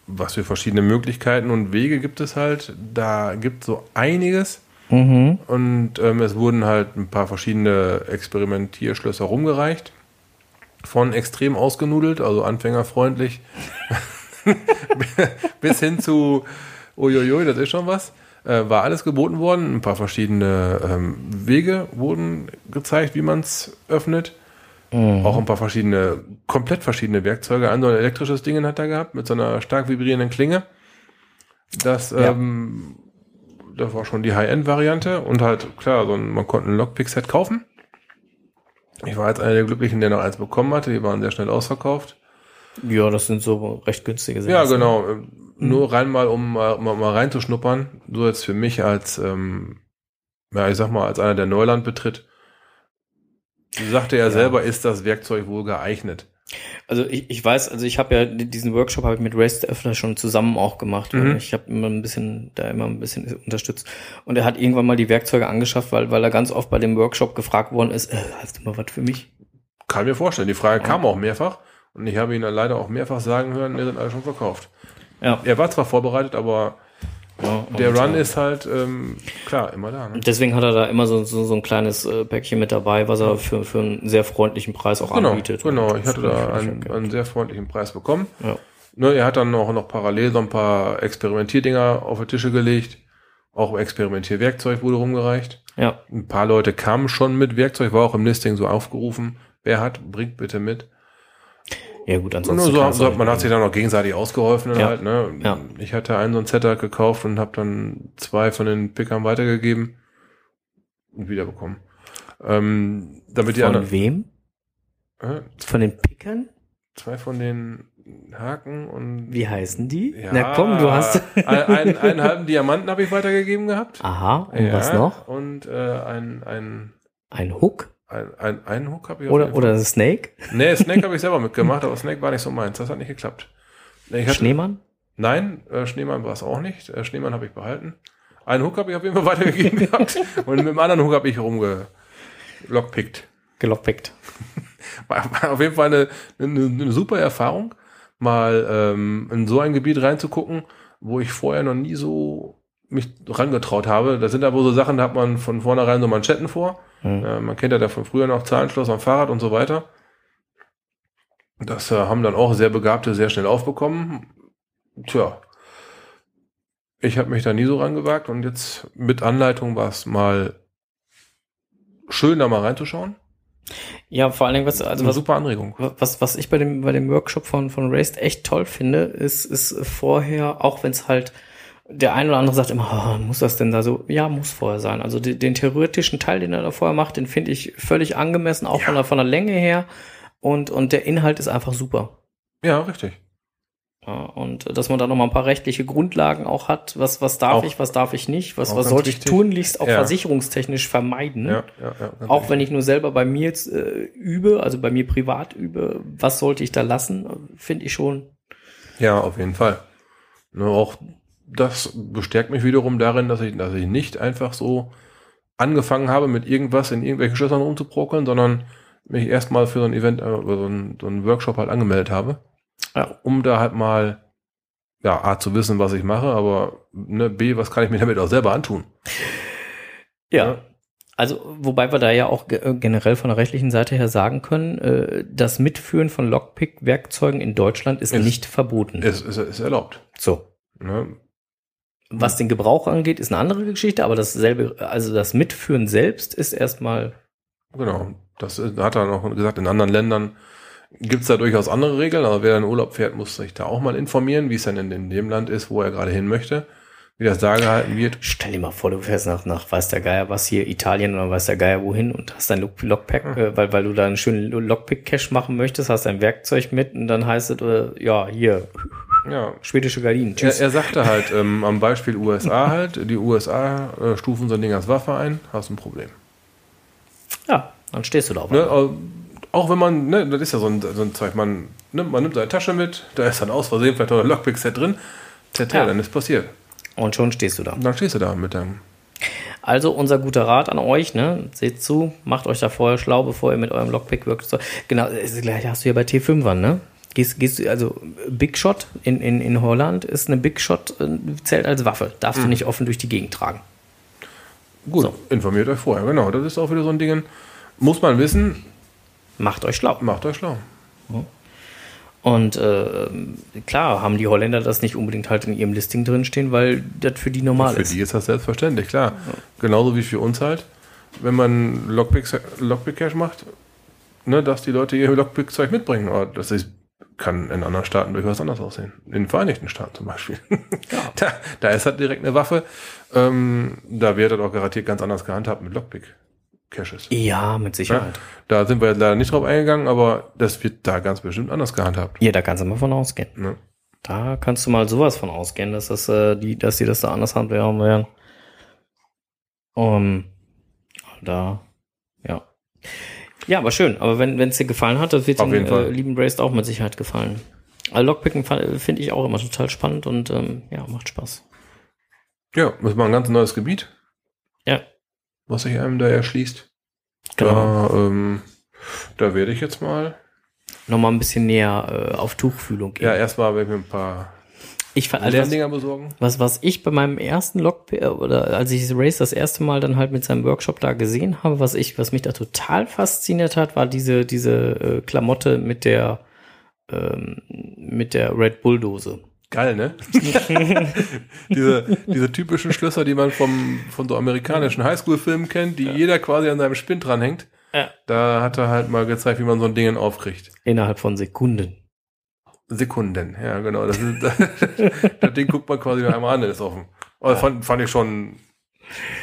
was für verschiedene Möglichkeiten und Wege gibt es halt. Da gibt so einiges. Mhm. Und ähm, es wurden halt ein paar verschiedene Experimentierschlösser rumgereicht. Von extrem ausgenudelt, also anfängerfreundlich, *laughs* bis hin zu uiuiui, das ist schon was. Äh, war alles geboten worden. Ein paar verschiedene ähm, Wege wurden gezeigt, wie man es öffnet. Auch ein paar verschiedene, komplett verschiedene Werkzeuge. Ein so ein elektrisches Ding hat er gehabt mit so einer stark vibrierenden Klinge. Das Ja. ähm, das war schon die High-End-Variante und halt, klar, so ein, man konnte ein Lockpick-Set kaufen. Ich war jetzt einer der Glücklichen, der noch eins bekommen hatte. Die waren sehr schnell ausverkauft. Ja, das sind so recht günstige Ja, Sätze. genau. Ähm, Nur rein mal, um mal, mal, mal reinzuschnuppern. So jetzt für mich als, ähm, ja, ich sag mal, als einer, der Neuland betritt. Sagte er Ja. selber, ist das Werkzeug wohl geeignet. Also ich, ich weiß, also ich habe ja diesen Workshop habe ich mit Race Öffner schon zusammen auch gemacht. Mhm. Ich habe immer ein bisschen, da immer ein bisschen unterstützt. Und er hat irgendwann mal die Werkzeuge angeschafft, weil, weil er ganz oft bei dem Workshop gefragt worden ist, äh, hast du mal was für mich? Kann mir vorstellen. Die Frage kam auch mehrfach. Und ich habe ihn dann leider auch mehrfach sagen hören, wir sind alle schon verkauft. Ja. Er war zwar vorbereitet, aber ja der Run ist halt, ähm, klar, immer da. Ne? Deswegen hat er da immer so, so, so ein kleines äh, Päckchen mit dabei, was er für, für einen sehr freundlichen Preis auch Genau, anbietet. genau. Ich hatte da einen, einen sehr freundlichen Preis bekommen. Ja. Ne, er hat dann auch noch parallel so ein paar Experimentierdinger auf die Tische gelegt. Auch Experimentierwerkzeug wurde rumgereicht. ja, Ein paar Leute kamen schon mit Werkzeug, war auch im Listing so aufgerufen. Wer hat, bringt bitte mit. Ja gut, ansonsten. nur so, so auch man hat sich dann auch gegenseitig ausgeholfen. Ja. Halt, ne? Ja. Ich hatte einen so ein Setup gekauft und habe dann zwei von den Pickern weitergegeben und wiederbekommen. Ähm, damit die Von anderen, wem? äh, Von den Pickern? zwei von den Haken und Wie heißen die? Ja, Na komm, du hast. ein, einen, einen halben Diamanten habe ich weitergegeben gehabt. Aha, und Ja, was noch? Und äh, ein, ein, Ein Hook? Ein, ein, einen Hook habe ich auf Oder, jeden Fall. oder Snake? Nee, *laughs* Snake habe ich selber mitgemacht, aber Snake war nicht so meins. Das hat nicht geklappt. Ich hatte, Schneemann? Nein, äh, Schneemann war es auch nicht. Äh, Schneemann habe ich behalten. Einen Hook habe ich auf jeden Fall *laughs* weitergegeben gehabt. Und mit dem anderen Hook habe ich rumgelockpickt. Gelockpickt. *laughs* War, war auf jeden Fall eine, eine, eine super Erfahrung, mal ähm, in so ein Gebiet reinzugucken, wo ich vorher noch nie so mich rangetraut habe. Das sind aber so Sachen, da hat man von vornherein so Manschetten vor. Hm. Äh, man kennt ja da von früher noch Zahlenschloss am Fahrrad und so weiter. Das äh, haben dann auch sehr Begabte sehr schnell aufbekommen. Tja, ich habe mich da nie so rangewagt und jetzt mit Anleitung war es mal schön, da mal reinzuschauen. Ja, vor allen Dingen, was, also was, super Anregung. was, was ich bei dem, bei dem Workshop von, von Raced echt toll finde, ist, ist vorher, auch wenn es halt der eine oder andere sagt immer, oh, muss das denn da so? Ja, muss vorher sein. Also die, den theoretischen Teil, den er da vorher macht, den finde ich völlig angemessen, auch Ja. von, der, von der Länge her. Und, und der Inhalt ist einfach super. Ja, richtig. Ja, und dass man da noch mal ein paar rechtliche Grundlagen auch hat. Was, was darf Auch- ich, was darf ich nicht? Was, was sollte ich tunlichst auch Ja. versicherungstechnisch vermeiden? Ja, Auch richtig. wenn ich nur selber bei mir jetzt äh, übe, also bei mir privat übe, was sollte ich da lassen, finde ich schon. Ja, auf jeden Fall. Ne, auch das bestärkt mich wiederum darin, dass ich, dass ich nicht einfach so angefangen habe, mit irgendwas in irgendwelchen Schlössern rumzuprokeln, sondern mich erstmal für so ein Event, äh, oder so ein, so ein Workshop halt angemeldet habe. Ja. Um da halt mal, ja, A, zu wissen, was ich mache, aber ne, B, was kann ich mir damit auch selber antun? Ja. Also, wobei wir da ja auch ge generell von der rechtlichen Seite her sagen können, äh, das Mitführen von Lockpick-Werkzeugen in Deutschland ist, Ist- nicht verboten. Es ist, ist erlaubt. so. Ne? Was den Gebrauch angeht, ist eine andere Geschichte, aber dasselbe, also das Mitführen selbst ist erstmal, Genau. Das ist- hat er noch gesagt, in anderen Ländern gibt es da durchaus andere Regeln, aber wer in Urlaub fährt, muss sich da auch mal informieren, wie es dann in, dem Land ist, wo er gerade hin möchte, wie das da gehalten wird. stell dir mal vor, du fährst nach, nach weiß der Geier was hier, Italien oder weiß der Geier wohin und hast dein Lock Lockpack, äh, weil, weil du da einen schönen Lockpick-Cache machen möchtest, hast dein Werkzeug mit und dann heißt es, äh, ja, hier, Ja. schwedische Gardinen, Er, tschüss. er sagte halt ähm, am Beispiel USA halt, die USA äh, stufen so ein Ding als Waffe ein, hast ein Problem. ja, dann stehst du da auf. Ne, auch wenn man, ne, das ist ja so ein, so ein Zeug, man, nimmt, man nimmt seine Tasche mit, da ist dann aus Versehen vielleicht noch ein Lockpick-Set drin, ZT, Ja. dann ist passiert. Und schon stehst du da. Dann stehst du da mit deinem Also unser guter Rat an euch, ne? Seht zu, macht euch da vorher schlau, bevor ihr mit eurem Lockpick wirkt. Genau, das gleiche hast du ja bei T5ern, ne? Gehst, gehst du, also Big Shot in, in, in Holland ist eine Big Shot, äh, zählt als Waffe. Darfst du nicht offen durch die Gegend tragen. Gut, So. informiert euch vorher, genau. Das ist auch wieder so ein Ding. Muss man wissen, Macht euch schlau. macht euch schlau. Und äh, klar haben die Holländer das nicht unbedingt halt in ihrem Listing drinstehen, weil das für die normal Für ist. die ist das selbstverständlich, klar. Genauso wie für uns halt, wenn man Lockpick, Lockpick macht, ne, dass die Leute ihr Lockpick-Zeug mitbringen. Aber das ist, kann in anderen Staaten durchaus anders aussehen. In den Vereinigten Staaten zum Beispiel. *laughs* da, da ist halt direkt eine Waffe. Ähm, da wird das auch garantiert ganz anders gehandhabt mit Lockpick-Caches. Ja, mit Sicherheit. Da sind wir jetzt leider nicht drauf eingegangen, aber das wird da ganz bestimmt anders gehandhabt. Ja, da kannst du mal von ausgehen. Ne? Da kannst du mal sowas von ausgehen, dass das, äh, die, dass die das da anders handhaben werden. Um, da, ja. Ja, aber schön. Aber wenn es dir gefallen hat, das wird Auf den jeden Fall. äh, lieben Braced auch mit Sicherheit gefallen. Also Lockpicken finde ich auch immer total spannend und ähm, ja, macht Spaß. Ja, das ist mal ein ganz neues Gebiet, Ja, was sich einem da erschließt. genau. Da, ähm, da werde ich jetzt mal. Nochmal ein bisschen näher äh, auf Tuchfühlung gehen. Ja, erstmal werde ich mir ein paar ich fand andere alles, Dinger besorgen. Was, was ich bei meinem ersten Lockpick, oder als ich Race das erste Mal dann halt mit seinem Workshop da gesehen habe, was ich, was mich da total fasziniert hat, war diese, diese äh, Klamotte mit der, ähm, mit der Red Bull Dose. Geil, ne? *laughs* diese, diese typischen Schlösser, die man vom, von so amerikanischen Highschool-Filmen kennt, die jeder quasi an seinem Spind dranhängt. Ja. Da hat er halt mal gezeigt, wie man so ein Ding aufkriegt. Innerhalb von Sekunden. Sekunden, ja, genau. Das, ist, *laughs* das Ding guckt man quasi nur einmal an, das ist offen. Aber fand, fand ich schon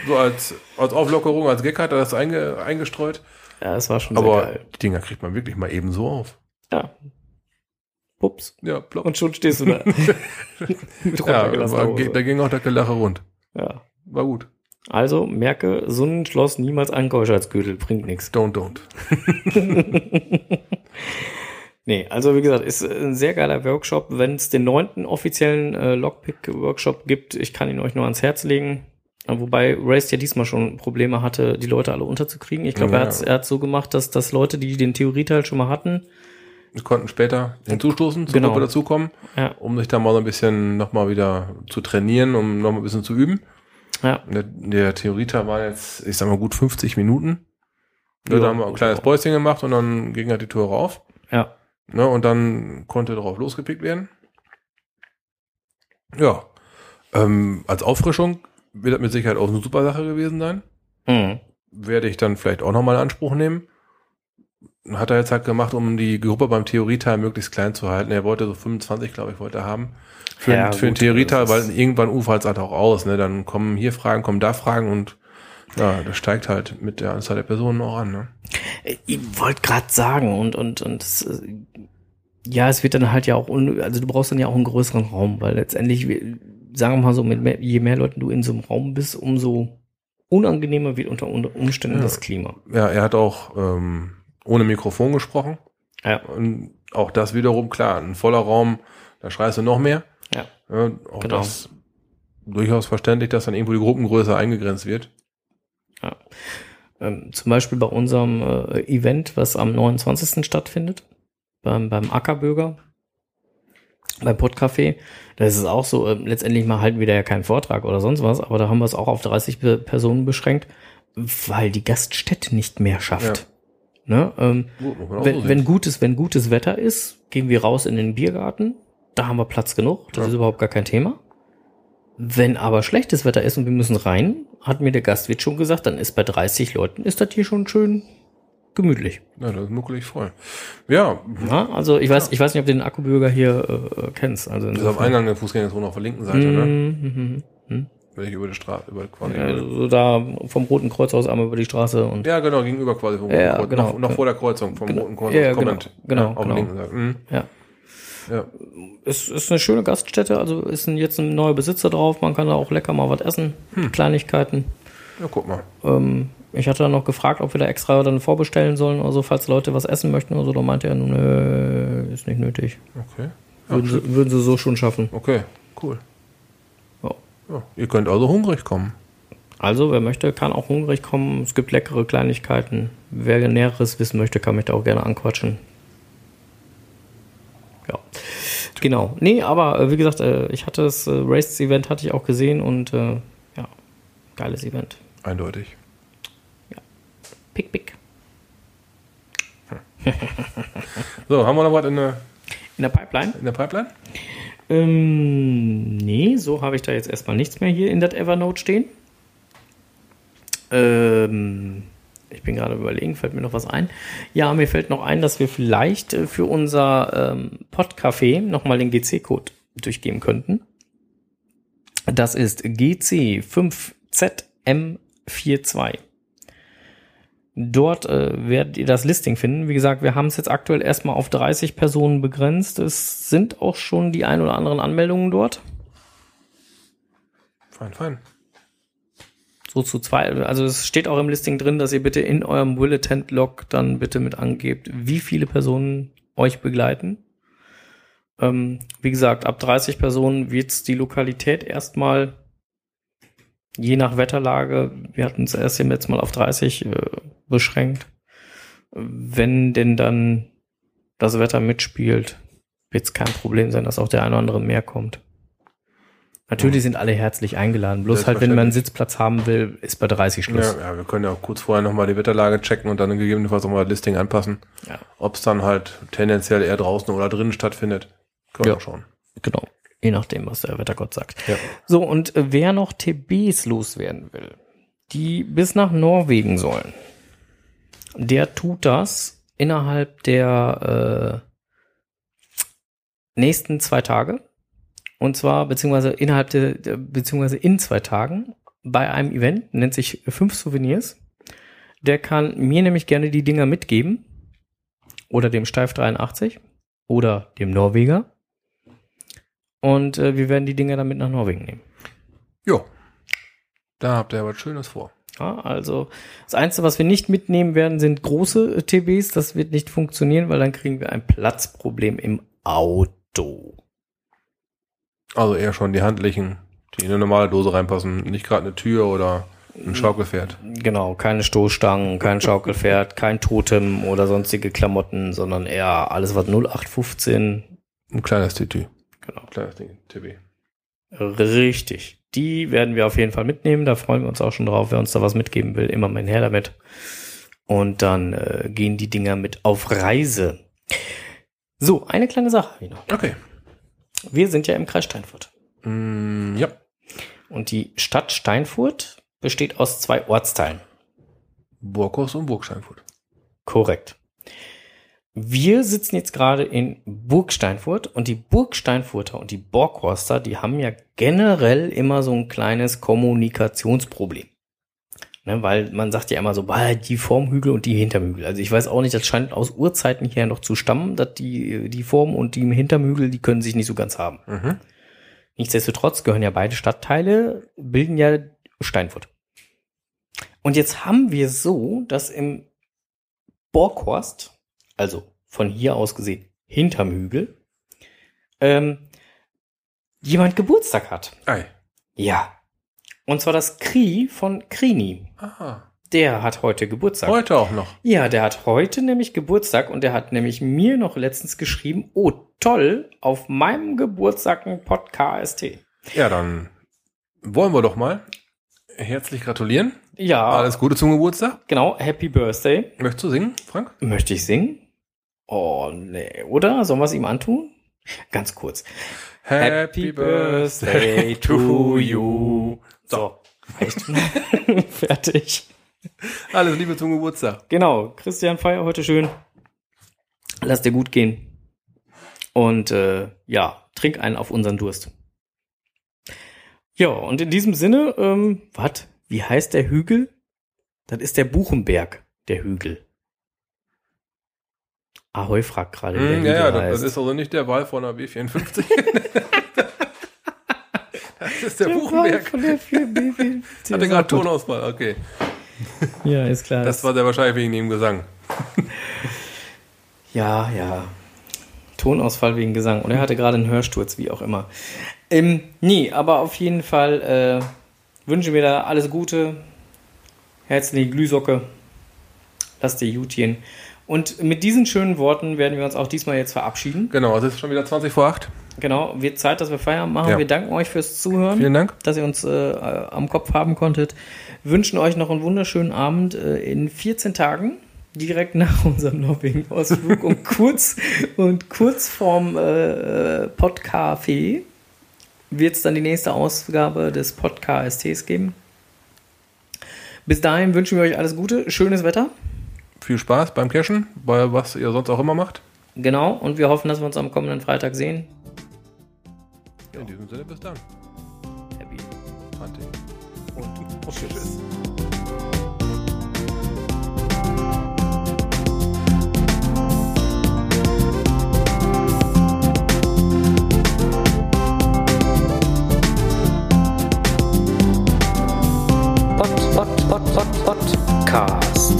so als, als Auflockerung, als Gag hat er das einge, eingestreut. Ja, das war schon Aber geil. die Dinger kriegt man wirklich mal eben so auf. Ja. Pups. Ja, plopp. Und schon stehst du da. *laughs* *laughs* mit ja, war, da ging auch der Gelache rund. Ja. War gut. Also merke, so ein Schloss niemals Ankäufer als Gürtel, bringt nichts. Don't, don't. Nee, also wie gesagt, ist ein sehr geiler Workshop. Wenn es den neunten offiziellen äh, Lockpick-Workshop gibt, ich kann ihn euch nur ans Herz legen. Äh, Wobei Race ja diesmal schon Probleme hatte, die Leute alle unterzukriegen. Ich glaube, Ja. er hat er hat's so gemacht, dass, dass Leute, die den Theorieteil schon mal hatten, Wir konnten später hinzustoßen, zur Genau. Gruppe dazukommen, Ja, um sich da mal so ein bisschen nochmal wieder zu trainieren, um nochmal ein bisschen zu üben. ja. Der, der Theorieteil war jetzt, ich sag mal, gut 50 Minuten. Ja, da haben wir ein kleines Päuschen gemacht und dann ging halt die Tore auf. Ja. Ne, und dann konnte darauf losgepickt werden. Ja. Ähm, als Auffrischung wird das mit Sicherheit auch eine super Sache gewesen sein. Mhm. Werde ich dann vielleicht auch nochmal in Anspruch nehmen. Hat er jetzt halt gemacht, um die Gruppe beim Theorieteil möglichst klein zu halten. Er wollte so 25, glaube ich, wollte er haben. Für, Ja, den- für den gut, Theorieteil, das weil irgendwann ufert es halt auch aus. Ne? Dann kommen hier Fragen, kommen da Fragen und ja, das steigt halt mit der Anzahl der Personen auch an. Ne? Ich wollte gerade sagen, und, und, und es, äh, ja, es wird dann halt ja auch, un, also du brauchst dann ja auch einen größeren Raum, weil letztendlich, sagen wir mal so, mit mehr, je mehr Leuten du in so einem Raum bist, umso unangenehmer wird unter Un- Umständen Ja. das Klima. Ja, er hat auch ähm, ohne Mikrofon gesprochen. Ja. Und auch das wiederum, klar, ein voller Raum, da schreist du noch mehr. Ja. Ja, auch Genau. das durchaus verständlich, dass dann irgendwo die Gruppengröße eingegrenzt wird. Ähm, zum Beispiel bei unserem äh, Event, was am 29. stattfindet, beim, beim Ackerbürger, beim Podcafé. Da ist es auch so, äh, letztendlich mal halten wir da ja keinen Vortrag oder sonst was, aber da haben wir es auch auf 30 Pe- Personen beschränkt, weil die Gaststätte nicht mehr schafft. Ne? Ähm, Gut, wenn, wenn, gutes, wenn gutes Wetter ist, gehen wir raus in den Biergarten. Da haben wir Platz genug. Das Ja. ist überhaupt gar kein Thema. Wenn aber schlechtes Wetter ist und wir müssen rein, hat mir der Gastwirt schon gesagt, dann ist bei 30 Leuten, ist das hier schon schön gemütlich. ja, das ist muckelig voll. Ja, Ja, also ich weiß, ich weiß nicht, ob du den Akkubürger hier äh, kennst. Also das ist auf Eingang der Fußgängerzone auf der linken Seite, ne? Mhm, mhm, mhm. Wenn ich über die Straße, über quasi. Ja, so da vom Roten Kreuz aus einmal über die Straße und Ja, genau, gegenüber quasi vom Ja, Roten Kreuz. genau. Noch, noch vor der Kreuzung vom Genau. Roten Kreuz. Ja, ja, kommend. genau, Ja, auf genau. der linken Seite. Mhm. ja. Ja. Es ist eine schöne Gaststätte, also ist ein, jetzt ein neuer Besitzer drauf, man kann da auch lecker mal was essen, Hm. Kleinigkeiten. ja, guck mal. Ähm, ich hatte dann noch gefragt, ob wir da extra dann vorbestellen sollen oder so, falls Leute was essen möchten oder so. Da meinte er, nö, ist nicht nötig. Okay. Ja, Würden, sie, würden sie so schon schaffen. Okay, cool. Ja. Ja, ihr könnt also hungrig kommen. Also, wer möchte, kann auch hungrig kommen. Es gibt leckere Kleinigkeiten. Wer Näheres wissen möchte, kann mich da auch gerne anquatschen. Ja. Genau. Nee, aber äh, wie gesagt, äh, ich hatte das äh, Race-Event hatte ich auch gesehen und ja, geiles Event. Eindeutig. Pick, pick. *laughs* So, haben wir noch was in der, In der Pipeline? in der Pipeline? Ähm, nee, so habe ich da jetzt erstmal nichts mehr hier in das Evernote stehen. Ähm, ich bin gerade überlegen, fällt mir noch was ein. Ja, mir fällt noch ein, dass wir vielleicht äh, für unser ähm, Podcafé nochmal den GC-Code durchgeben könnten. Das ist GC5ZM42. Dort äh, werdet ihr das Listing finden. Wie gesagt, wir haben es jetzt aktuell erstmal auf 30 Personen begrenzt. Es sind auch schon die ein oder anderen Anmeldungen dort. Fein, fein. So zu zwei. Also es steht auch im Listing drin, dass ihr bitte in eurem Bulletin-Log dann bitte mit angebt, wie viele Personen euch begleiten. Ähm, wie gesagt, ab 30 Personen wird die Lokalität erstmal je nach Wetterlage, wir hatten es erst jetzt mal auf 30 äh, beschränkt. Wenn denn dann das Wetter mitspielt, wird es kein Problem sein, dass auch der eine oder andere mehr kommt. Natürlich sind alle herzlich eingeladen. Bloß halt, wenn man einen Sitzplatz haben will, ist bei 30 Schluss. Ja, ja, wir können ja auch kurz vorher nochmal die Wetterlage checken und dann gegebenenfalls auch mal das Listing anpassen. Ja. Ob es dann halt tendenziell eher draußen oder drinnen stattfindet. Können wir Ja. auch schauen. Genau. Je nachdem, was der Wettergott sagt. Ja. So, und äh, wer noch TBs loswerden will, die bis nach Norwegen sollen, der tut das innerhalb der äh, nächsten zwei Tage. Und zwar, beziehungsweise innerhalb der, beziehungsweise in zwei Tagen bei einem Event, nennt sich fünf Souvenirs. Der kann mir nämlich gerne die Dinger mitgeben. Oder dem Steif 83. Oder dem Norweger. Und äh, wir werden die Dinger dann mit nach Norwegen nehmen. Jo. Da habt ihr was Schönes vor. Ja, also das Einzige, was wir nicht mitnehmen werden, sind große äh, TBs. Das wird nicht funktionieren, weil dann kriegen wir ein Platzproblem im Auto. Also eher schon die handlichen, die in eine normale Dose reinpassen. Nicht gerade eine Tür oder Ein Schaukelpferd. Genau, keine Stoßstangen, kein Schaukelpferd, kein Totem oder sonstige Klamotten, sondern eher alles, was 0815. Ein kleines Tütü. Genau. Kleines Ding. TB. Richtig. Die werden wir auf jeden Fall mitnehmen. Da freuen wir uns auch schon drauf. Wer uns da was mitgeben will, immer mein Herr damit. Und dann äh, gehen die Dinger mit auf Reise. So, eine kleine Sache habe ich noch. Okay. Wir sind ja im Kreis Steinfurt. Mm, ja. Und die Stadt Steinfurt besteht aus zwei Ortsteilen. Burghaus und Burgsteinfurt. Korrekt. Wir sitzen jetzt gerade in Burg Steinfurt und die Burg Steinfurter und die Borghorster, die haben ja generell immer so ein kleines Kommunikationsproblem. Ne, weil man sagt ja immer so, bah, die Formhügel und die Hintermügel. Also ich weiß auch nicht, das scheint aus Urzeiten hier noch zu stammen, dass die, die Form und die Hintermügel, die können sich nicht so ganz haben. Mhm. Nichtsdestotrotz gehören ja beide Stadtteile, bilden ja Steinfurt. Und jetzt haben wir so, dass im Borghorst, also von hier aus gesehen hinterm Hügel, ähm, jemand Geburtstag hat. Ei. Ja. Und zwar das Kri von Krini. Aha. Der hat heute Geburtstag. Heute auch noch. Ja, der hat heute nämlich Geburtstag und der hat nämlich mir noch letztens geschrieben, oh toll, auf meinem Geburtstag ein Pod KST. Ja, dann wollen wir doch mal herzlich gratulieren. Ja, Alles Gute zum Geburtstag. genau, Happy Birthday. Möchtest du singen, Frank? Möchte ich singen? Oh, nee, oder? Sollen wir es ihm antun? Ganz kurz. Happy Birthday to you. So, reicht. *laughs* Fertig. Alles Liebe zum Geburtstag. Genau, Christian, feier heute schön. Lass dir gut gehen. Und äh, ja, trink einen auf unseren Durst. Ja, und in diesem Sinne, ähm, was? Wie heißt der Hügel? Das ist der Buchenberg, der Hügel. Ahoi fragt gerade, Hm, ja, ja, das ist also nicht der Wahl von der B54. *laughs* das ist der Der Buchenberg. Von der 4B. *laughs* Hatte gerade Tonausfall, okay. Ja, ist klar. Das war sehr wahrscheinlich wegen dem Gesang. *laughs* Ja, ja. Tonausfall wegen Gesang. Und er hatte gerade einen Hörsturz, wie auch immer. Ähm, nee, aber auf jeden Fall äh, wünschen wir da alles Gute. Herzliche Glühsocke. Lass dir gut gehen. Und mit diesen schönen Worten werden wir uns auch diesmal jetzt verabschieden. Genau, es ist schon wieder 20 vor 8. Genau, wird Zeit, dass wir Feierabend machen. Ja. Wir danken euch fürs Zuhören Vielen Dank. dass ihr uns äh, am Kopf haben konntet. Wünschen euch noch einen wunderschönen Abend äh, in 14 Tagen, direkt nach *laughs* unserem Norwegen-Ausflug und kurz und kurz vorm äh, Podcafé wird es dann die nächste Ausgabe des Podcasts geben. Bis dahin wünschen wir euch alles Gute, schönes Wetter. Viel Spaß beim Cashen, bei was ihr sonst auch immer macht. Genau, und wir hoffen, dass wir uns am kommenden Freitag sehen. In diesem Sinne, bis dann. Happy. Hunting. Und *laughs* Tschüss. Pod, Pod, Pod, Pod, Podcast.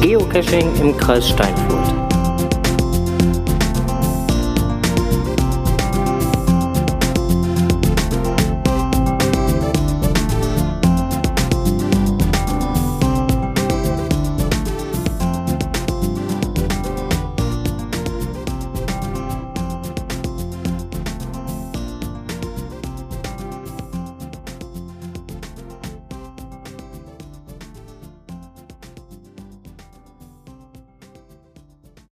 Geocaching im Kreis Steinfurt.